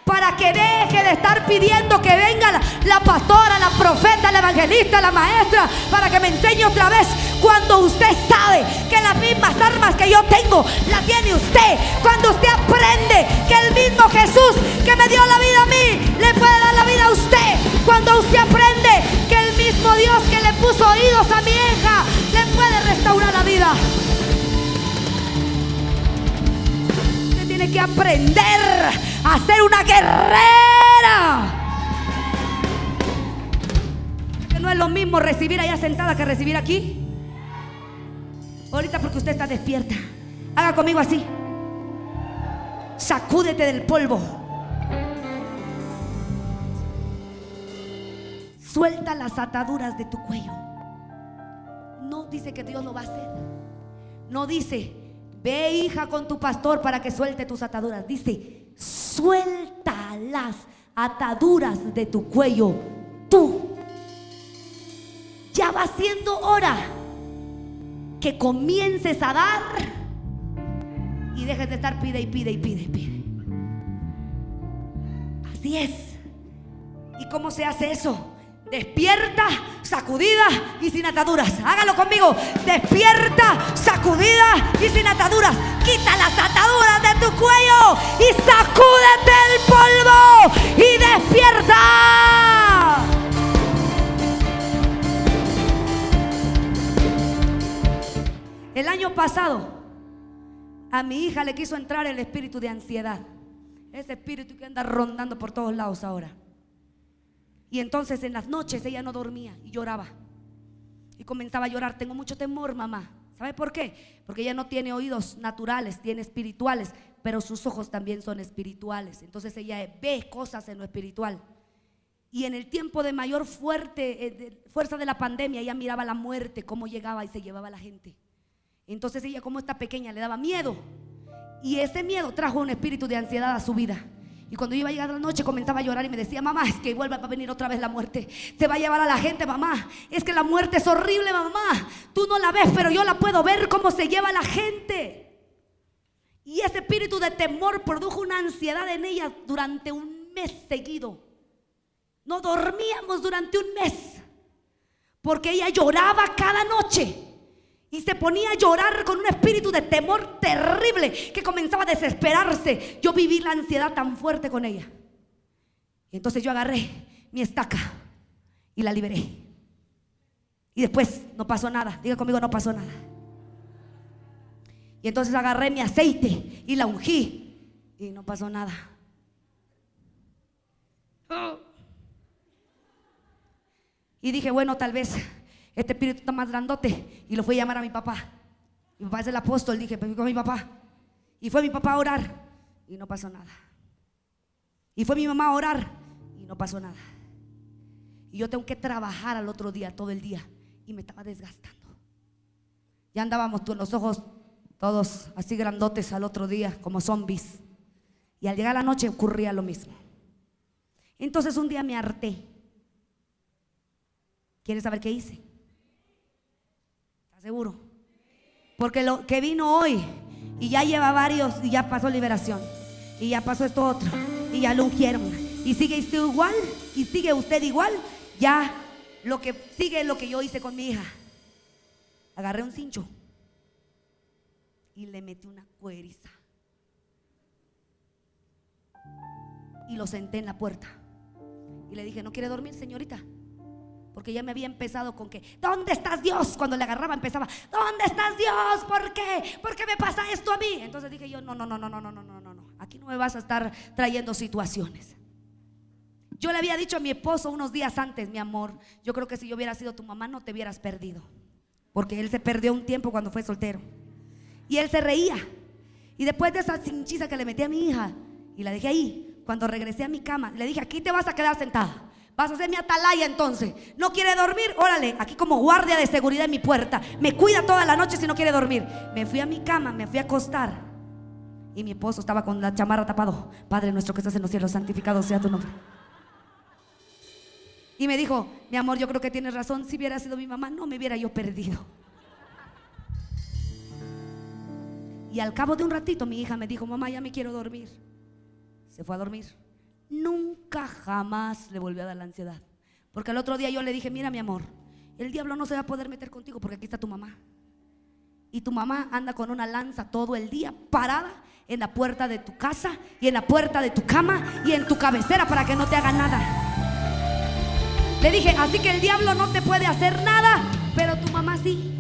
Para que deje de estar pidiendo que venga la, la, pastora, la profeta, la evangelista, la maestra, para que me enseñe otra vez. Cuando usted sabe que las mismas armas que yo tengo, las tiene usted. Cuando usted aprende que el mismo Jesús que me dio la vida a mí, le puede dar la vida a usted. Cuando usted aprende que el mismo Dios que le puso oídos a puede restaurar la vida. tiene que aprender a ser una guerrera. Que no es lo mismo recibir allá sentada que recibir aquí. Ahorita porque usted está despierta. Haga conmigo así. Sacúdete del polvo. Suelta las ataduras de tu cuello. No dice que Dios lo va a hacer. No dice Ve hija con tu pastor para que suelte tus ataduras. Dice, suelta las ataduras de tu cuello. Tú. Ya va siendo hora que comiences a dar y dejes de estar pide y pide y pide y pide. Así es. ¿Y cómo se hace eso? Despierta, sacudida y sin ataduras. Hágalo conmigo. Despierta, sacudida y sin ataduras. Quita las ataduras de tu cuello y sacúdete el polvo y despierta. El año pasado a mi hija le quiso entrar el espíritu de ansiedad. Ese espíritu que anda rondando por todos lados ahora. Y entonces en las noches ella no dormía y lloraba. Y comenzaba a llorar. Tengo mucho temor, mamá. ¿Sabe por qué? Porque ella no tiene oídos naturales, tiene espirituales, pero sus ojos también son espirituales. Entonces ella ve cosas en lo espiritual. Y en el tiempo de mayor eh, fuerza de la pandemia, ella miraba la muerte, cómo llegaba y se llevaba a la gente. Entonces ella, como esta pequeña, le daba miedo. Y ese miedo trajo un espíritu de ansiedad a su vida. Y cuando iba a llegar la noche comenzaba a llorar y me decía, mamá, es que vuelve a venir otra vez la muerte. Te va a llevar a la gente, mamá. Es que la muerte es horrible, mamá. Tú no la ves, pero yo la puedo ver cómo se lleva a la gente. Y ese espíritu de temor produjo una ansiedad en ella durante un mes seguido. No dormíamos durante un mes. Porque ella lloraba cada noche. Y se ponía a llorar con un espíritu de temor terrible que comenzaba a desesperarse. Yo viví la ansiedad tan fuerte con ella. Y entonces yo agarré mi estaca y la liberé. Y después no pasó nada. Diga conmigo, no pasó nada. Y entonces agarré mi aceite y la ungí. Y no pasó nada. Y dije, bueno, tal vez este espíritu está más grandote. Y lo fui a llamar a mi papá. Mi papá es el apóstol, dije, pues con mi papá. Y fue mi papá a orar y no pasó nada. Y fue mi mamá a orar y no pasó nada. Y yo tengo que trabajar al otro día, todo el día. Y me estaba desgastando. Ya andábamos con los ojos todos así grandotes al otro día, como zombies. Y al llegar la noche ocurría lo mismo. Entonces un día me harté. ¿Quieres saber qué hice? ¿Estás seguro? Porque lo que vino hoy y ya lleva varios y ya pasó liberación. Y ya pasó esto otro. Y ya lo ungieron. Y sigue usted igual. Y sigue usted igual. Ya lo que sigue es lo que yo hice con mi hija. Agarré un cincho. Y le metí una cueriza. Y lo senté en la puerta. Y le dije, ¿no quiere dormir, señorita? Porque ya me había empezado con que, ¿dónde estás Dios? Cuando le agarraba empezaba, ¿dónde estás Dios? ¿Por qué? ¿Por qué me pasa esto a mí? Entonces dije yo, no, no, no, no, no, no, no, no, no. Aquí no me vas a estar trayendo situaciones. Yo le había dicho a mi esposo unos días antes, mi amor, yo creo que si yo hubiera sido tu mamá no te hubieras perdido. Porque él se perdió un tiempo cuando fue soltero. Y él se reía. Y después de esa cinchiza que le metí a mi hija y la dejé ahí, cuando regresé a mi cama, le dije, aquí te vas a quedar sentada. Vas a ser mi atalaya entonces. No quiere dormir, órale, aquí como guardia de seguridad en mi puerta. Me cuida toda la noche si no quiere dormir. Me fui a mi cama, me fui a acostar. Y mi esposo estaba con la chamarra tapado. Padre nuestro que estás en los cielos, santificado sea tu nombre. Y me dijo, mi amor, yo creo que tienes razón. Si hubiera sido mi mamá, no me hubiera yo perdido. Y al cabo de un ratito mi hija me dijo, mamá, ya me quiero dormir. Se fue a dormir nunca jamás le volvió a dar la ansiedad. Porque al otro día yo le dije, mira mi amor, el diablo no se va a poder meter contigo porque aquí está tu mamá. Y tu mamá anda con una lanza todo el día parada en la puerta de tu casa y en la puerta de tu cama y en tu cabecera para que no te haga nada. Le dije, así que el diablo no te puede hacer nada, pero tu mamá sí.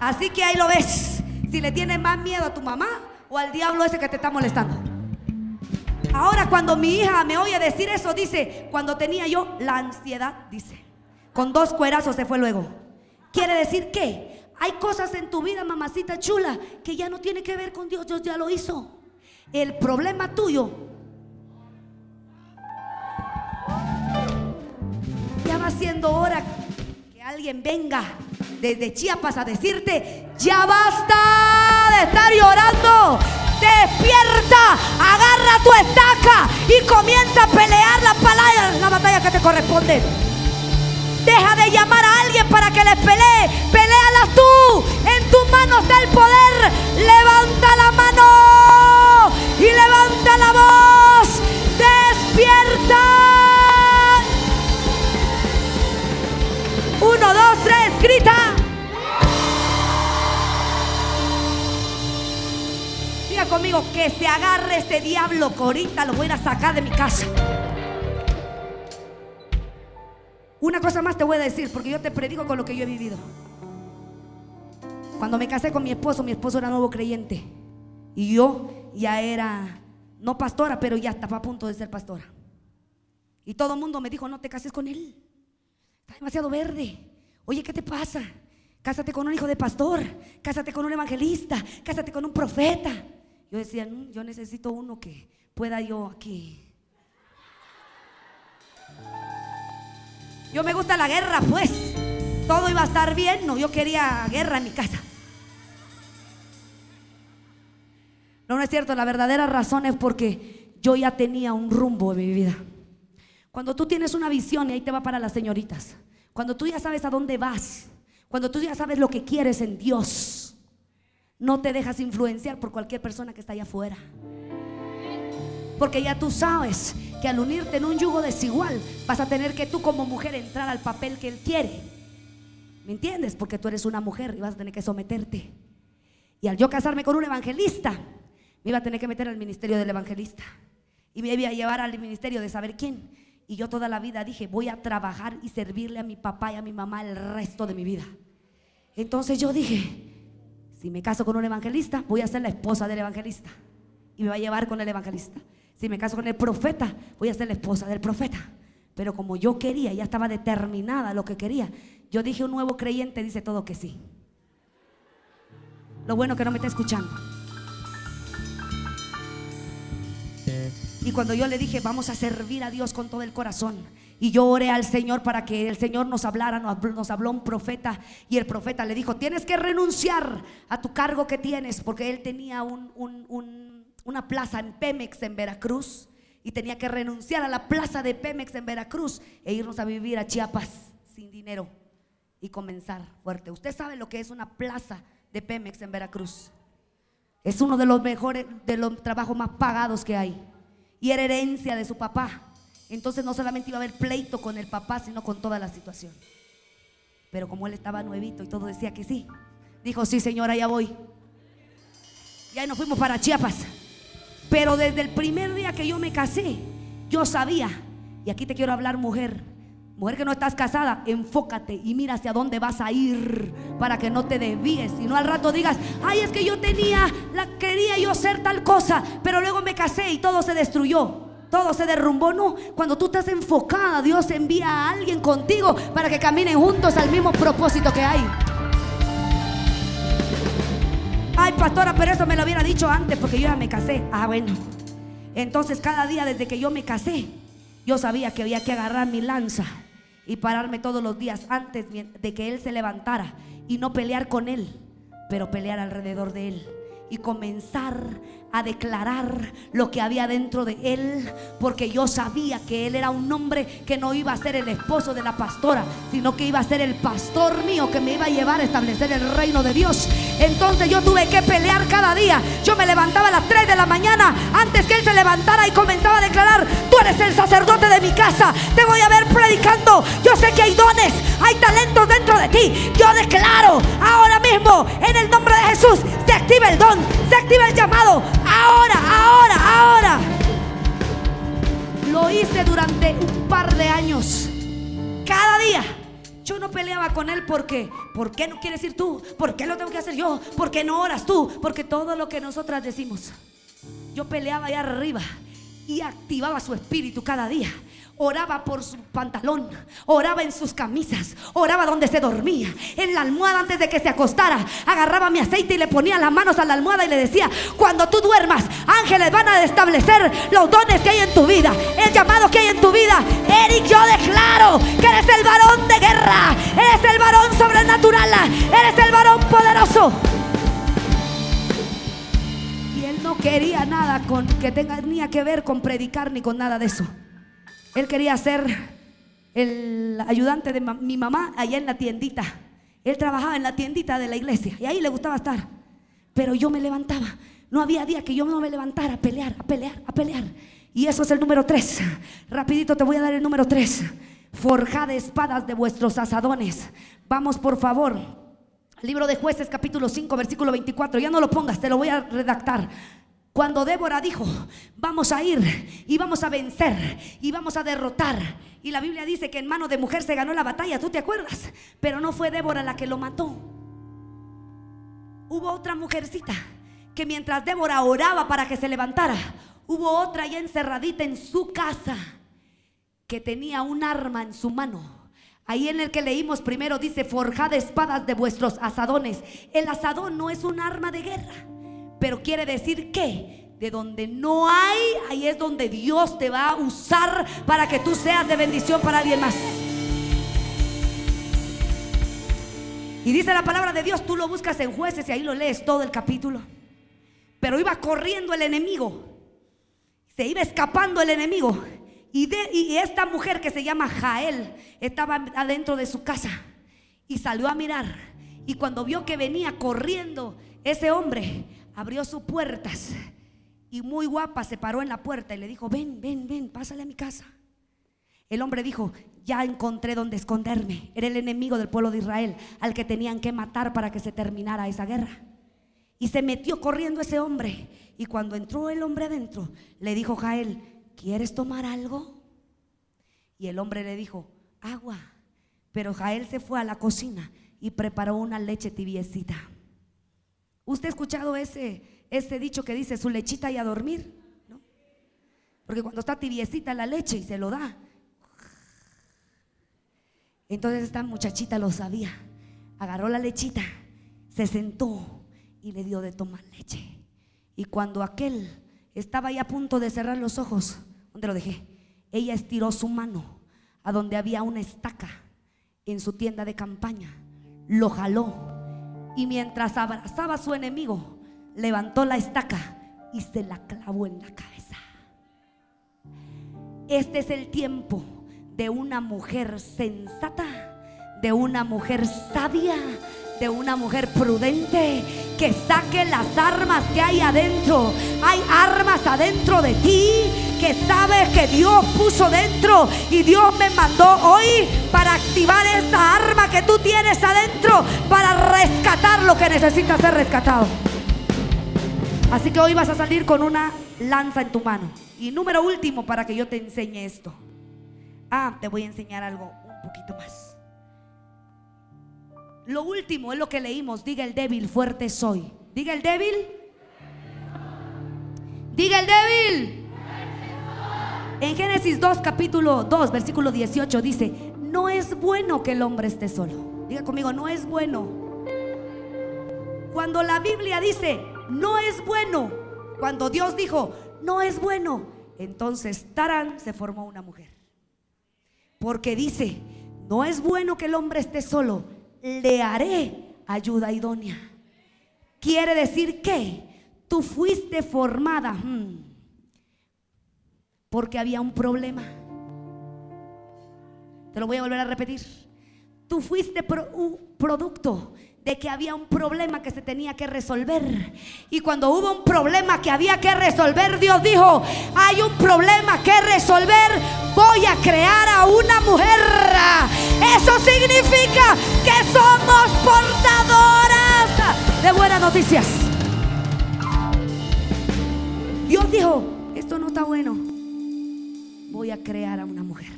Así que ahí lo ves. Si le tienes más miedo a tu mamá o al diablo ese que te está molestando. Ahora cuando mi hija me oye decir eso, dice, cuando tenía yo la ansiedad, dice, con dos cuerazos se fue luego. Quiere decir que hay cosas en tu vida, mamacita chula, que ya no tiene que ver con Dios, Dios ya lo hizo. El problema tuyo ya va siendo hora que alguien venga desde Chiapas a decirte, ya basta de estar llorando, despierta, agarra tu estaca y comienza a pelear la, palabra, la batalla que te corresponde. Deja de llamar a alguien para que les pelee. Pelealas tú. En tus manos está el poder. Levanta la mano y levanta la voz. Que se agarre este diablo que ahorita lo voy a sacar de mi casa. Una cosa más te voy a decir, porque yo te predico con lo que yo he vivido. Cuando me casé con mi esposo, mi esposo era nuevo creyente. Y yo ya era, no pastora, pero ya estaba a punto de ser pastora. Y todo el mundo me dijo, no te cases con él. Está demasiado verde. Oye, ¿qué te pasa? Cásate con un hijo de pastor, cásate con un evangelista, cásate con un profeta. Yo decía, mm, yo necesito uno que pueda yo aquí. Yo me gusta la guerra, pues. Todo iba a estar bien. No, yo quería guerra en mi casa. No, no es cierto. La verdadera razón es porque yo ya tenía un rumbo en mi vida. Cuando tú tienes una visión y ahí te va para las señoritas. Cuando tú ya sabes a dónde vas. Cuando tú ya sabes lo que quieres en Dios no te dejas influenciar por cualquier persona que está allá afuera. Porque ya tú sabes que al unirte en un yugo desigual vas a tener que tú como mujer entrar al papel que él quiere. ¿Me entiendes? Porque tú eres una mujer y vas a tener que someterte. Y al yo casarme con un evangelista, me iba a tener que meter al ministerio del evangelista. Y me iba a llevar al ministerio de saber quién. Y yo toda la vida dije, voy a trabajar y servirle a mi papá y a mi mamá el resto de mi vida. Entonces yo dije, si me caso con un evangelista, voy a ser la esposa del evangelista. Y me va a llevar con el evangelista. Si me caso con el profeta, voy a ser la esposa del profeta. Pero como yo quería, ya estaba determinada lo que quería. Yo dije, un nuevo creyente dice todo que sí. Lo bueno que no me está escuchando. Y cuando yo le dije, vamos a servir a Dios con todo el corazón, y yo oré al Señor para que el Señor nos hablara, nos, habló un profeta y el profeta le dijo, tienes que renunciar a tu cargo que tienes, porque él tenía una plaza en Pemex en Veracruz y tenía que renunciar a la plaza de Pemex en Veracruz e irnos a vivir a Chiapas sin dinero y comenzar fuerte. Usted sabe lo que es una plaza de Pemex en Veracruz. Es uno de los mejores, de los trabajos más pagados que hay. Y era herencia de su papá. Entonces no solamente iba a haber pleito con el papá, sino con toda la situación. Pero como él estaba nuevito y todo decía que sí, dijo, sí señora, ya voy. Y ahí nos fuimos para Chiapas. Pero desde el primer día que yo me casé, yo sabía, y aquí te quiero hablar mujer, mujer que no estás casada, enfócate y mira hacia dónde vas a ir para que no te desvíes y no al rato digas, ay, es que yo tenía, la quería yo ser tal cosa, pero luego me casé y todo se destruyó. Todo se derrumbó, no. Cuando tú estás enfocada, Dios envía a alguien contigo para que caminen juntos al mismo propósito que hay. Ay, pastora, pero eso me lo hubiera dicho antes porque yo ya me casé. Ah, bueno. Entonces cada día desde que yo me casé, yo sabía que había que agarrar mi lanza y pararme todos los días antes de que él se levantara y no pelear con él, pero pelear alrededor de él y comenzar a declarar lo que había dentro de él, porque yo sabía que él era un hombre que no iba a ser el esposo de la pastora, sino que iba a ser el pastor mío que me iba a llevar a establecer el reino de Dios. Entonces yo tuve que pelear cada día. Yo me levantaba a las 3 de la mañana antes que él se levantara y comenzaba a declarar, tú eres el sacerdote de mi casa, te voy a ver predicando. Yo sé que hay dones, hay talentos dentro de ti. Yo declaro ahora mismo en el nombre de Jesús, se activa el don, se activa el llamado ahora, ahora, ahora. Lo hice durante un par de años. Cada día. Yo no peleaba con él porque, ¿por qué no quieres ir tú? ¿Por qué lo tengo que hacer yo? ¿Por qué no oras tú? Porque todo lo que nosotras decimos, yo peleaba allá arriba y activaba su espíritu cada día oraba por su pantalón, oraba en sus camisas, oraba donde se dormía, en la almohada antes de que se acostara, agarraba mi aceite y le ponía las manos a la almohada y le decía, cuando tú duermas, ángeles van a establecer los dones que hay en tu vida, el llamado que hay en tu vida. Eric, yo declaro que eres el varón de guerra, eres el varón sobrenatural, eres el varón poderoso. Y él no quería nada con que tenga ni que ver con predicar ni con nada de eso. Él quería ser el ayudante de mi mamá allá en la tiendita. Él trabajaba en la tiendita de la iglesia y ahí le gustaba estar. Pero yo me levantaba. No había día que yo no me levantara a pelear, a pelear, a pelear. Y eso es el número tres. Rapidito te voy a dar el número tres. Forjad espadas de vuestros asadones. Vamos por favor. Libro de jueces capítulo 5 versículo 24. Ya no lo pongas, te lo voy a redactar. Cuando Débora dijo, vamos a ir y vamos a vencer y vamos a derrotar. Y la Biblia dice que en mano de mujer se ganó la batalla, ¿tú te acuerdas? Pero no fue Débora la que lo mató. Hubo otra mujercita que mientras Débora oraba para que se levantara, hubo otra ya encerradita en su casa que tenía un arma en su mano. Ahí en el que leímos primero dice, forjad espadas de vuestros asadones. El asadón no es un arma de guerra. Pero quiere decir que de donde no hay, ahí es donde Dios te va a usar para que tú seas de bendición para alguien más. Y dice la palabra de Dios, tú lo buscas en jueces y ahí lo lees todo el capítulo. Pero iba corriendo el enemigo. Se iba escapando el enemigo. Y, y esta mujer que se llama Jael estaba adentro de su casa. Y salió a mirar. Y cuando vio que venía corriendo ese hombre, abrió sus puertas y muy guapa se paró en la puerta y le dijo, ven, ven, ven, pásale a mi casa. El hombre dijo, ya encontré donde esconderme. Era el enemigo del pueblo de Israel al que tenían que matar para que se terminara esa guerra. Y se metió corriendo ese hombre. Y cuando entró el hombre adentro, le dijo Jael, ¿quieres tomar algo? Y el hombre le dijo, agua. Pero Jael se fue a la cocina y preparó una leche tibiecita. ¿Usted ha escuchado ese, ese dicho que dice su lechita y a dormir? ¿No? Porque cuando está tibiecita la leche y se lo da. Entonces esta muchachita lo sabía. Agarró la lechita, se sentó y le dio de tomar leche. Y cuando aquel estaba ahí a punto de cerrar los ojos, ¿dónde lo dejé? Ella estiró su mano a donde había una estaca en su tienda de campaña. Lo jaló y mientras abrazaba a su enemigo, levantó la estaca y se la clavó en la cabeza. Este es el tiempo de una mujer sensata, de una mujer sabia, de una mujer prudente que saque las armas que hay adentro. Hay armas adentro de ti que sabes que Dios puso dentro y Dios me mandó hoy para activar esa arma que tú tienes adentro para rescatar lo que necesita ser rescatado. Así que hoy vas a salir con una lanza en tu mano. Y número último para que yo te enseñe esto. Ah, te voy a enseñar algo un poquito más. Lo último es lo que leímos. Diga el débil, fuerte soy. Diga el débil. Diga el débil. En Génesis 2, capítulo 2, versículo 18 dice, no es bueno que el hombre esté solo. Diga conmigo, no es bueno. Cuando la Biblia dice, no es bueno, cuando Dios dijo, no es bueno, entonces Tarán se formó una mujer. Porque dice, no es bueno que el hombre esté solo, le haré ayuda idónea. Quiere decir que tú fuiste formada hmm, porque había un problema. Te lo voy a volver a repetir. Tú fuiste un producto de que había un problema que se tenía que resolver. Y cuando hubo un problema que había que resolver, Dios dijo, hay un problema que resolver, voy a crear a una mujer. Eso significa que somos portadoras de buenas noticias. Dios dijo, esto no está bueno, voy a crear a una mujer.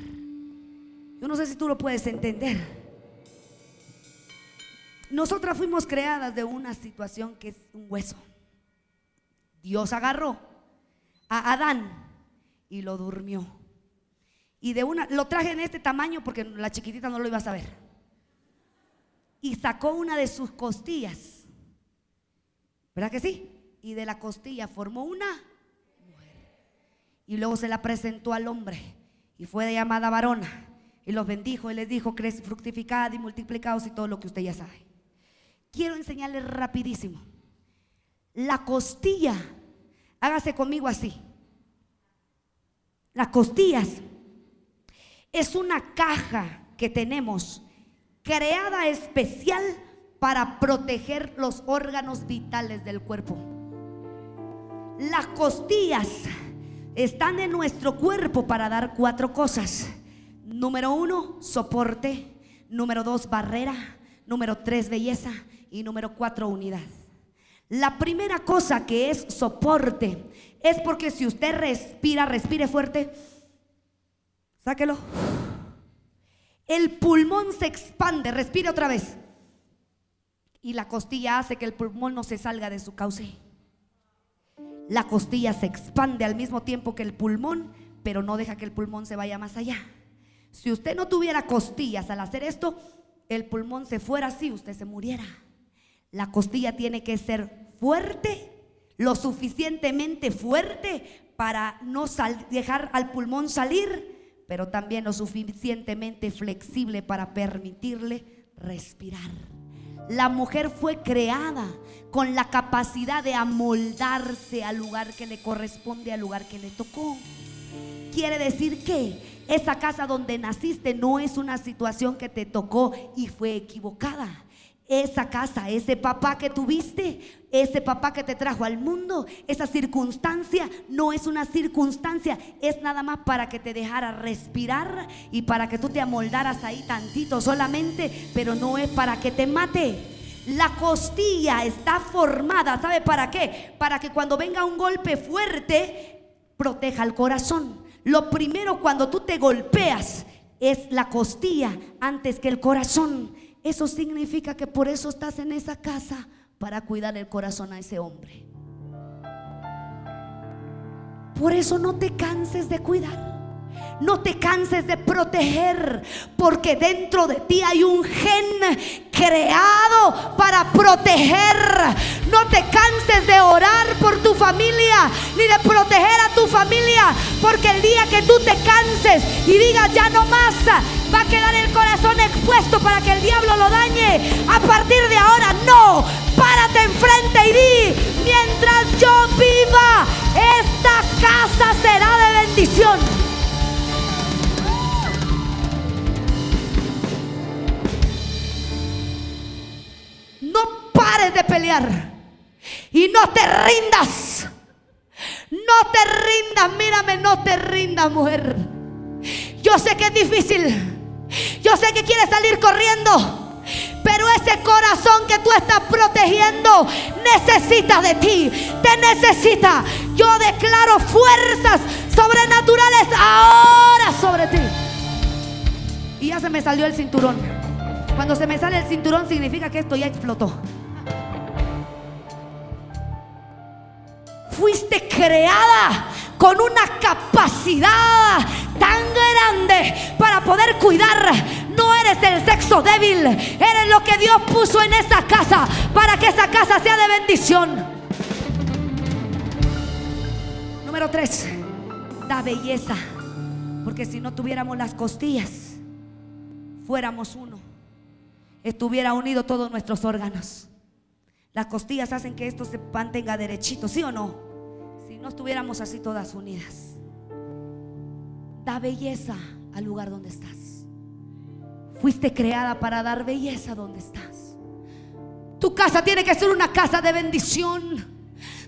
Yo no sé si tú lo puedes entender. Nosotras fuimos creadas de una situación que es un hueso. Dios agarró a Adán y lo durmió. Y de una, lo traje en este tamaño porque la chiquitita no lo iba a saber. Y sacó una de sus costillas. ¿Verdad que sí? Y de la costilla formó una. Y luego se la presentó al hombre. Y fue llamada varona. Y los bendijo y les dijo, fructificad y multiplicados y todo lo que usted ya sabe quiero enseñarles rapidísimo. La costilla, hágase conmigo así. Las costillas es una caja que tenemos creada especial para proteger los órganos vitales del cuerpo. Las costillas están en nuestro cuerpo para dar cuatro cosas. Número uno, soporte. Número dos, barrera. Número tres, belleza y número cuatro, unidad. La primera cosa que es soporte es porque si usted respira, respire fuerte, sáquelo. El pulmón se expande, respire otra vez. Y la costilla hace que el pulmón no se salga de su cauce. La costilla se expande al mismo tiempo que el pulmón, pero no deja que el pulmón se vaya más allá. Si usted no tuviera costillas al hacer esto, el pulmón se fuera así, usted se muriera. La costilla tiene que ser fuerte, lo suficientemente fuerte para no dejar al pulmón salir, pero también lo suficientemente flexible para permitirle respirar. La mujer fue creada con la capacidad de amoldarse al lugar que le corresponde, al lugar que le tocó. Quiere decir que esa casa donde naciste no es una situación que te tocó y fue equivocada esa casa, ese papá que tuviste, ese papá que te trajo al mundo, esa circunstancia no es una circunstancia, es nada más para que te dejara respirar y para que tú te amoldaras ahí tantito solamente, pero no es para que te mate. La costilla está formada, ¿sabe para qué? Para que cuando venga un golpe fuerte, proteja el corazón. Lo primero cuando tú te golpeas es la costilla antes que el corazón. Eso significa que por eso estás en esa casa para cuidar el corazón a ese hombre. Por eso no te canses de cuidar. No te canses de proteger, porque dentro de ti hay un gen creado para proteger. No te canses de orar por tu familia, ni de proteger a tu familia, porque el día que tú te canses y digas ya no más, va a quedar el corazón expuesto para que el diablo lo dañe. A partir de ahora, no. Párate enfrente y di, mientras yo viva, esta casa será de bendición. Pelear. Y no te rindas. No te rindas, mírame, no te rindas, mujer. Yo sé que es difícil. Yo sé que quieres salir corriendo. Pero ese corazón que tú estás protegiendo necesita de ti. Te necesita. Yo declaro fuerzas sobrenaturales ahora sobre ti. Y ya se me salió el cinturón. Cuando se me sale el cinturón significa que esto ya explotó. Fuiste creada con una capacidad tan grande para poder cuidar. No eres el sexo débil, eres lo que Dios puso en esa casa para que esa casa sea de bendición. Número tres, da belleza. Porque si no tuviéramos las costillas, fuéramos uno. Estuviera unido todos nuestros órganos. Las costillas hacen que esto se mantenga derechito, ¿sí o no? No estuviéramos así todas unidas. Da belleza al lugar donde estás. Fuiste creada para dar belleza donde estás. Tu casa tiene que ser una casa de bendición.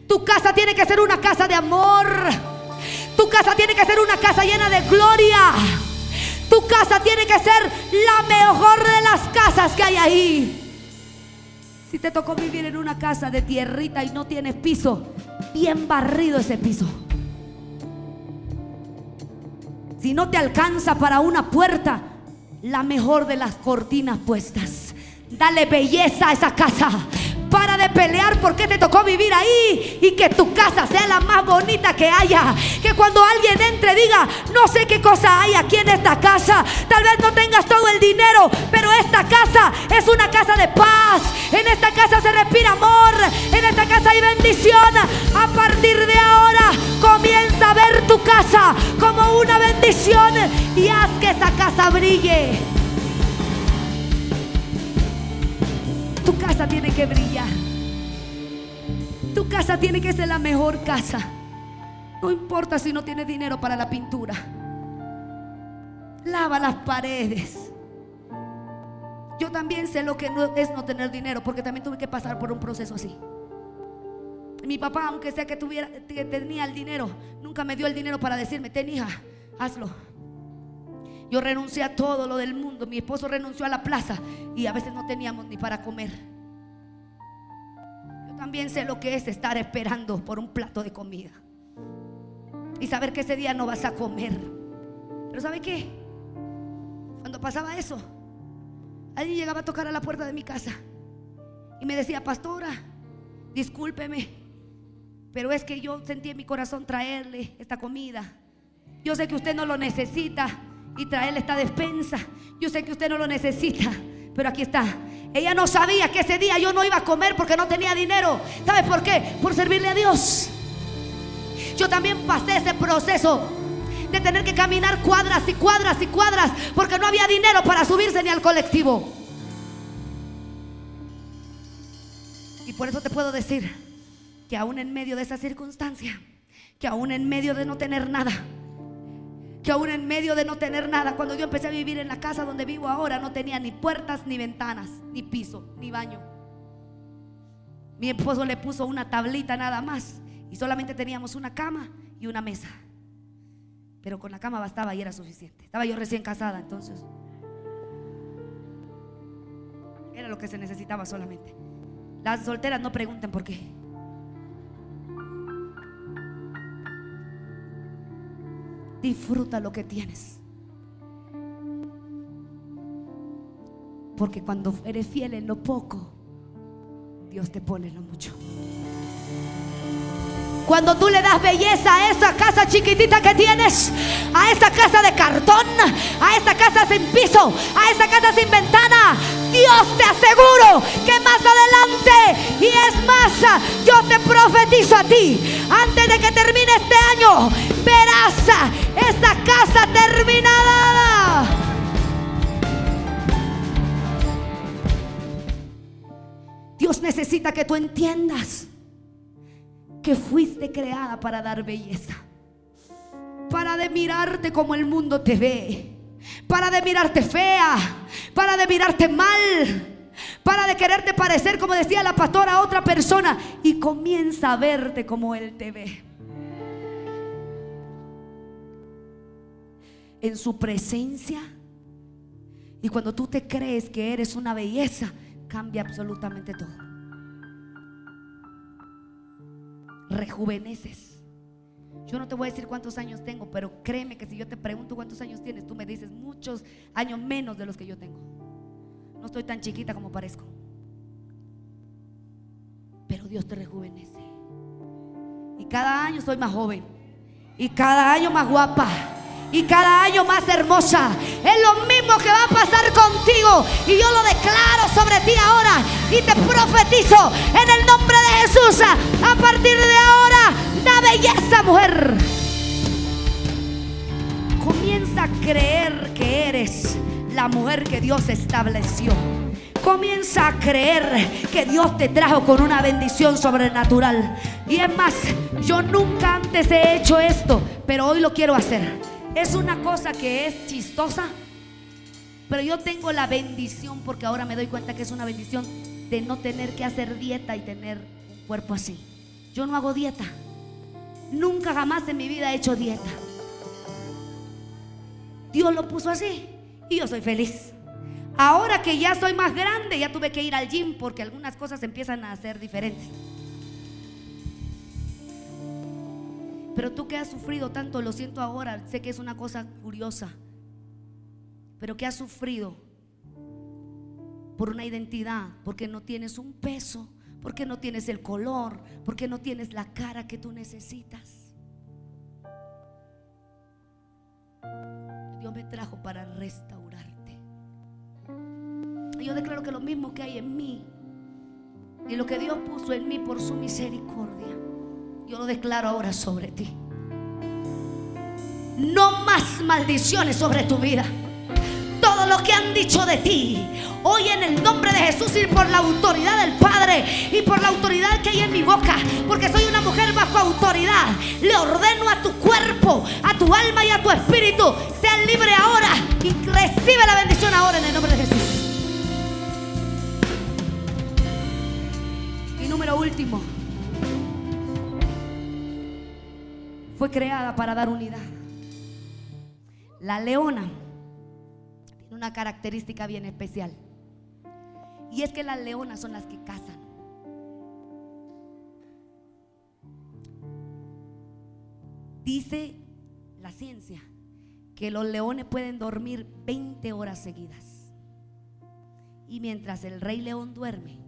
Tu casa tiene que ser una casa de amor. Tu casa tiene que ser una casa llena de gloria. Tu casa tiene que ser la mejor de las casas que hay ahí. Si te tocó vivir en una casa de tierrita y no tienes piso, bien barrido ese piso. Si no te alcanza para una puerta, la mejor de las cortinas puestas. Dale belleza a esa casa. Para de pelear porque te tocó vivir ahí y que tu casa sea la más bonita que haya. Que cuando alguien entre diga, no sé qué cosa hay aquí en esta casa. Tal vez no tengas todo el dinero, pero esta casa es una casa de paz. En esta casa se respira amor. En esta casa hay bendición. A partir de ahora comienza a ver tu casa como una bendición y haz que esa casa brille. Tu casa tiene que brillar. Tu casa tiene que ser la mejor casa. No importa si no tienes dinero para la pintura. Lava las paredes. Yo también sé lo que es no tener dinero, porque también tuve que pasar por un proceso así. Mi papá, aunque sea que, tuviera, que tenía el dinero, nunca me dio el dinero para decirme, ten hija, hazlo. Yo renuncié a todo lo del mundo. Mi esposo renunció a la plaza y a veces no teníamos ni para comer. Yo también sé lo que es estar esperando por un plato de comida y saber que ese día no vas a comer. Pero ¿sabe qué? Cuando pasaba eso, alguien llegaba a tocar a la puerta de mi casa y me decía, pastora, discúlpeme, pero es que yo sentí en mi corazón traerle esta comida. Yo sé que usted no lo necesita y traerle esta despensa. Yo sé que usted no lo necesita, pero aquí está. Ella no sabía que ese día yo no iba a comer porque no tenía dinero. ¿Sabe por qué? Por servirle a Dios. Yo también pasé ese proceso de tener que caminar cuadras y cuadras y cuadras porque no había dinero para subirse ni al colectivo. Y por eso te puedo decir que aún en medio de esa circunstancia, que aún en medio de no tener nada, que aún en medio de no tener nada, cuando yo empecé a vivir en la casa donde vivo ahora, no tenía ni puertas, ni ventanas, ni piso, ni baño. Mi esposo le puso una tablita nada más y solamente teníamos una cama y una mesa. Pero con la cama bastaba y era suficiente. Estaba yo recién casada, entonces. Era lo que se necesitaba solamente. Las solteras no pregunten por qué. Disfruta lo que tienes. Porque cuando eres fiel en lo poco, Dios te pone en lo mucho. Cuando tú le das belleza a esa casa chiquitita que tienes, a esa casa de cartón, a esa casa sin piso, a esa casa sin ventana, Dios te aseguro que más adelante, y es más, yo te profetizo a ti, antes de que termine este año, verás esa casa terminada. Dios necesita que tú entiendas que fuiste creada para dar belleza. Para de mirarte como el mundo te ve. Para de mirarte fea. Para de mirarte mal. Para de quererte parecer, como decía la pastora, a otra persona. Y comienza a verte como Él te ve. En su presencia. Y cuando tú te crees que eres una belleza, cambia absolutamente todo. Rejuveneces. Yo no te voy a decir cuántos años tengo, pero créeme que si yo te pregunto cuántos años tienes, tú me dices muchos años menos de los que yo tengo. No estoy tan chiquita como parezco. Pero Dios te rejuvenece. Y cada año soy más joven. Y cada año más guapa y cada año más hermosa. Es lo mismo que va a pasar contigo. Y yo lo declaro sobre ti ahora. Y te profetizo en el nombre de Jesús. A partir de ahora, da belleza, mujer. Comienza a creer que eres la mujer que Dios estableció. Comienza a creer que Dios te trajo con una bendición sobrenatural. Y es más, yo nunca antes he hecho esto, pero hoy lo quiero hacer. Es una cosa que es chistosa, pero yo tengo la bendición porque ahora me doy cuenta que es una bendición de no tener que hacer dieta y tener un cuerpo así. Yo no hago dieta. Nunca jamás en mi vida he hecho dieta. Dios lo puso así y yo soy feliz. Ahora que ya soy más grande, ya tuve que ir al gym porque algunas cosas empiezan a ser diferentes. Pero tú que has sufrido tanto, lo siento ahora, sé que es una cosa curiosa, pero que has sufrido por una identidad, porque no tienes un peso, porque no tienes el color, porque no tienes la cara que tú necesitas. Dios me trajo para restaurarte. Y yo declaro que lo mismo que hay en mí y lo que Dios puso en mí por su misericordia yo lo declaro ahora sobre ti. No más maldiciones sobre tu vida. Todo lo que han dicho de ti, hoy en el nombre de Jesús y por la autoridad del Padre y por la autoridad que hay en mi boca, porque soy una mujer bajo autoridad, le ordeno a tu cuerpo, a tu alma y a tu espíritu, sean libre ahora y recibe la bendición ahora en el nombre de Jesús. Y número último. Fue creada para dar unidad. La leona tiene una característica bien especial. Y es que las leonas son las que cazan. Dice la ciencia que los leones pueden dormir 20 horas seguidas. Y mientras el rey león duerme,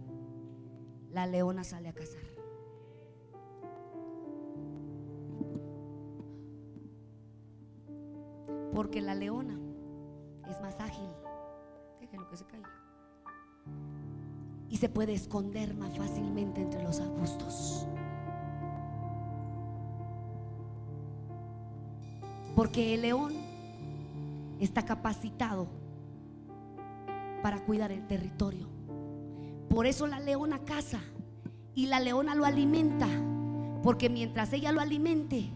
la leona sale a cazar. Porque la leona es más ágil. Déjenlo que se caiga. Y se puede esconder más fácilmente entre los arbustos. Porque el león está capacitado para cuidar el territorio. Por eso la leona caza y la leona lo alimenta. Porque mientras ella lo alimente,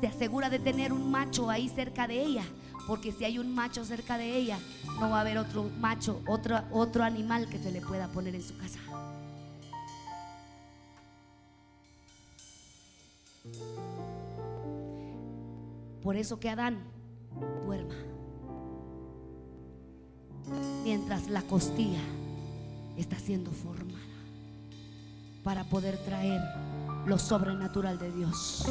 se asegura de tener un macho ahí cerca de ella, porque si hay un macho cerca de ella, no va a haber otro macho, otro, otro animal que se le pueda poner en su casa. Por eso que Adán duerma. Mientras la costilla está siendo formada para poder traer lo sobrenatural de Dios.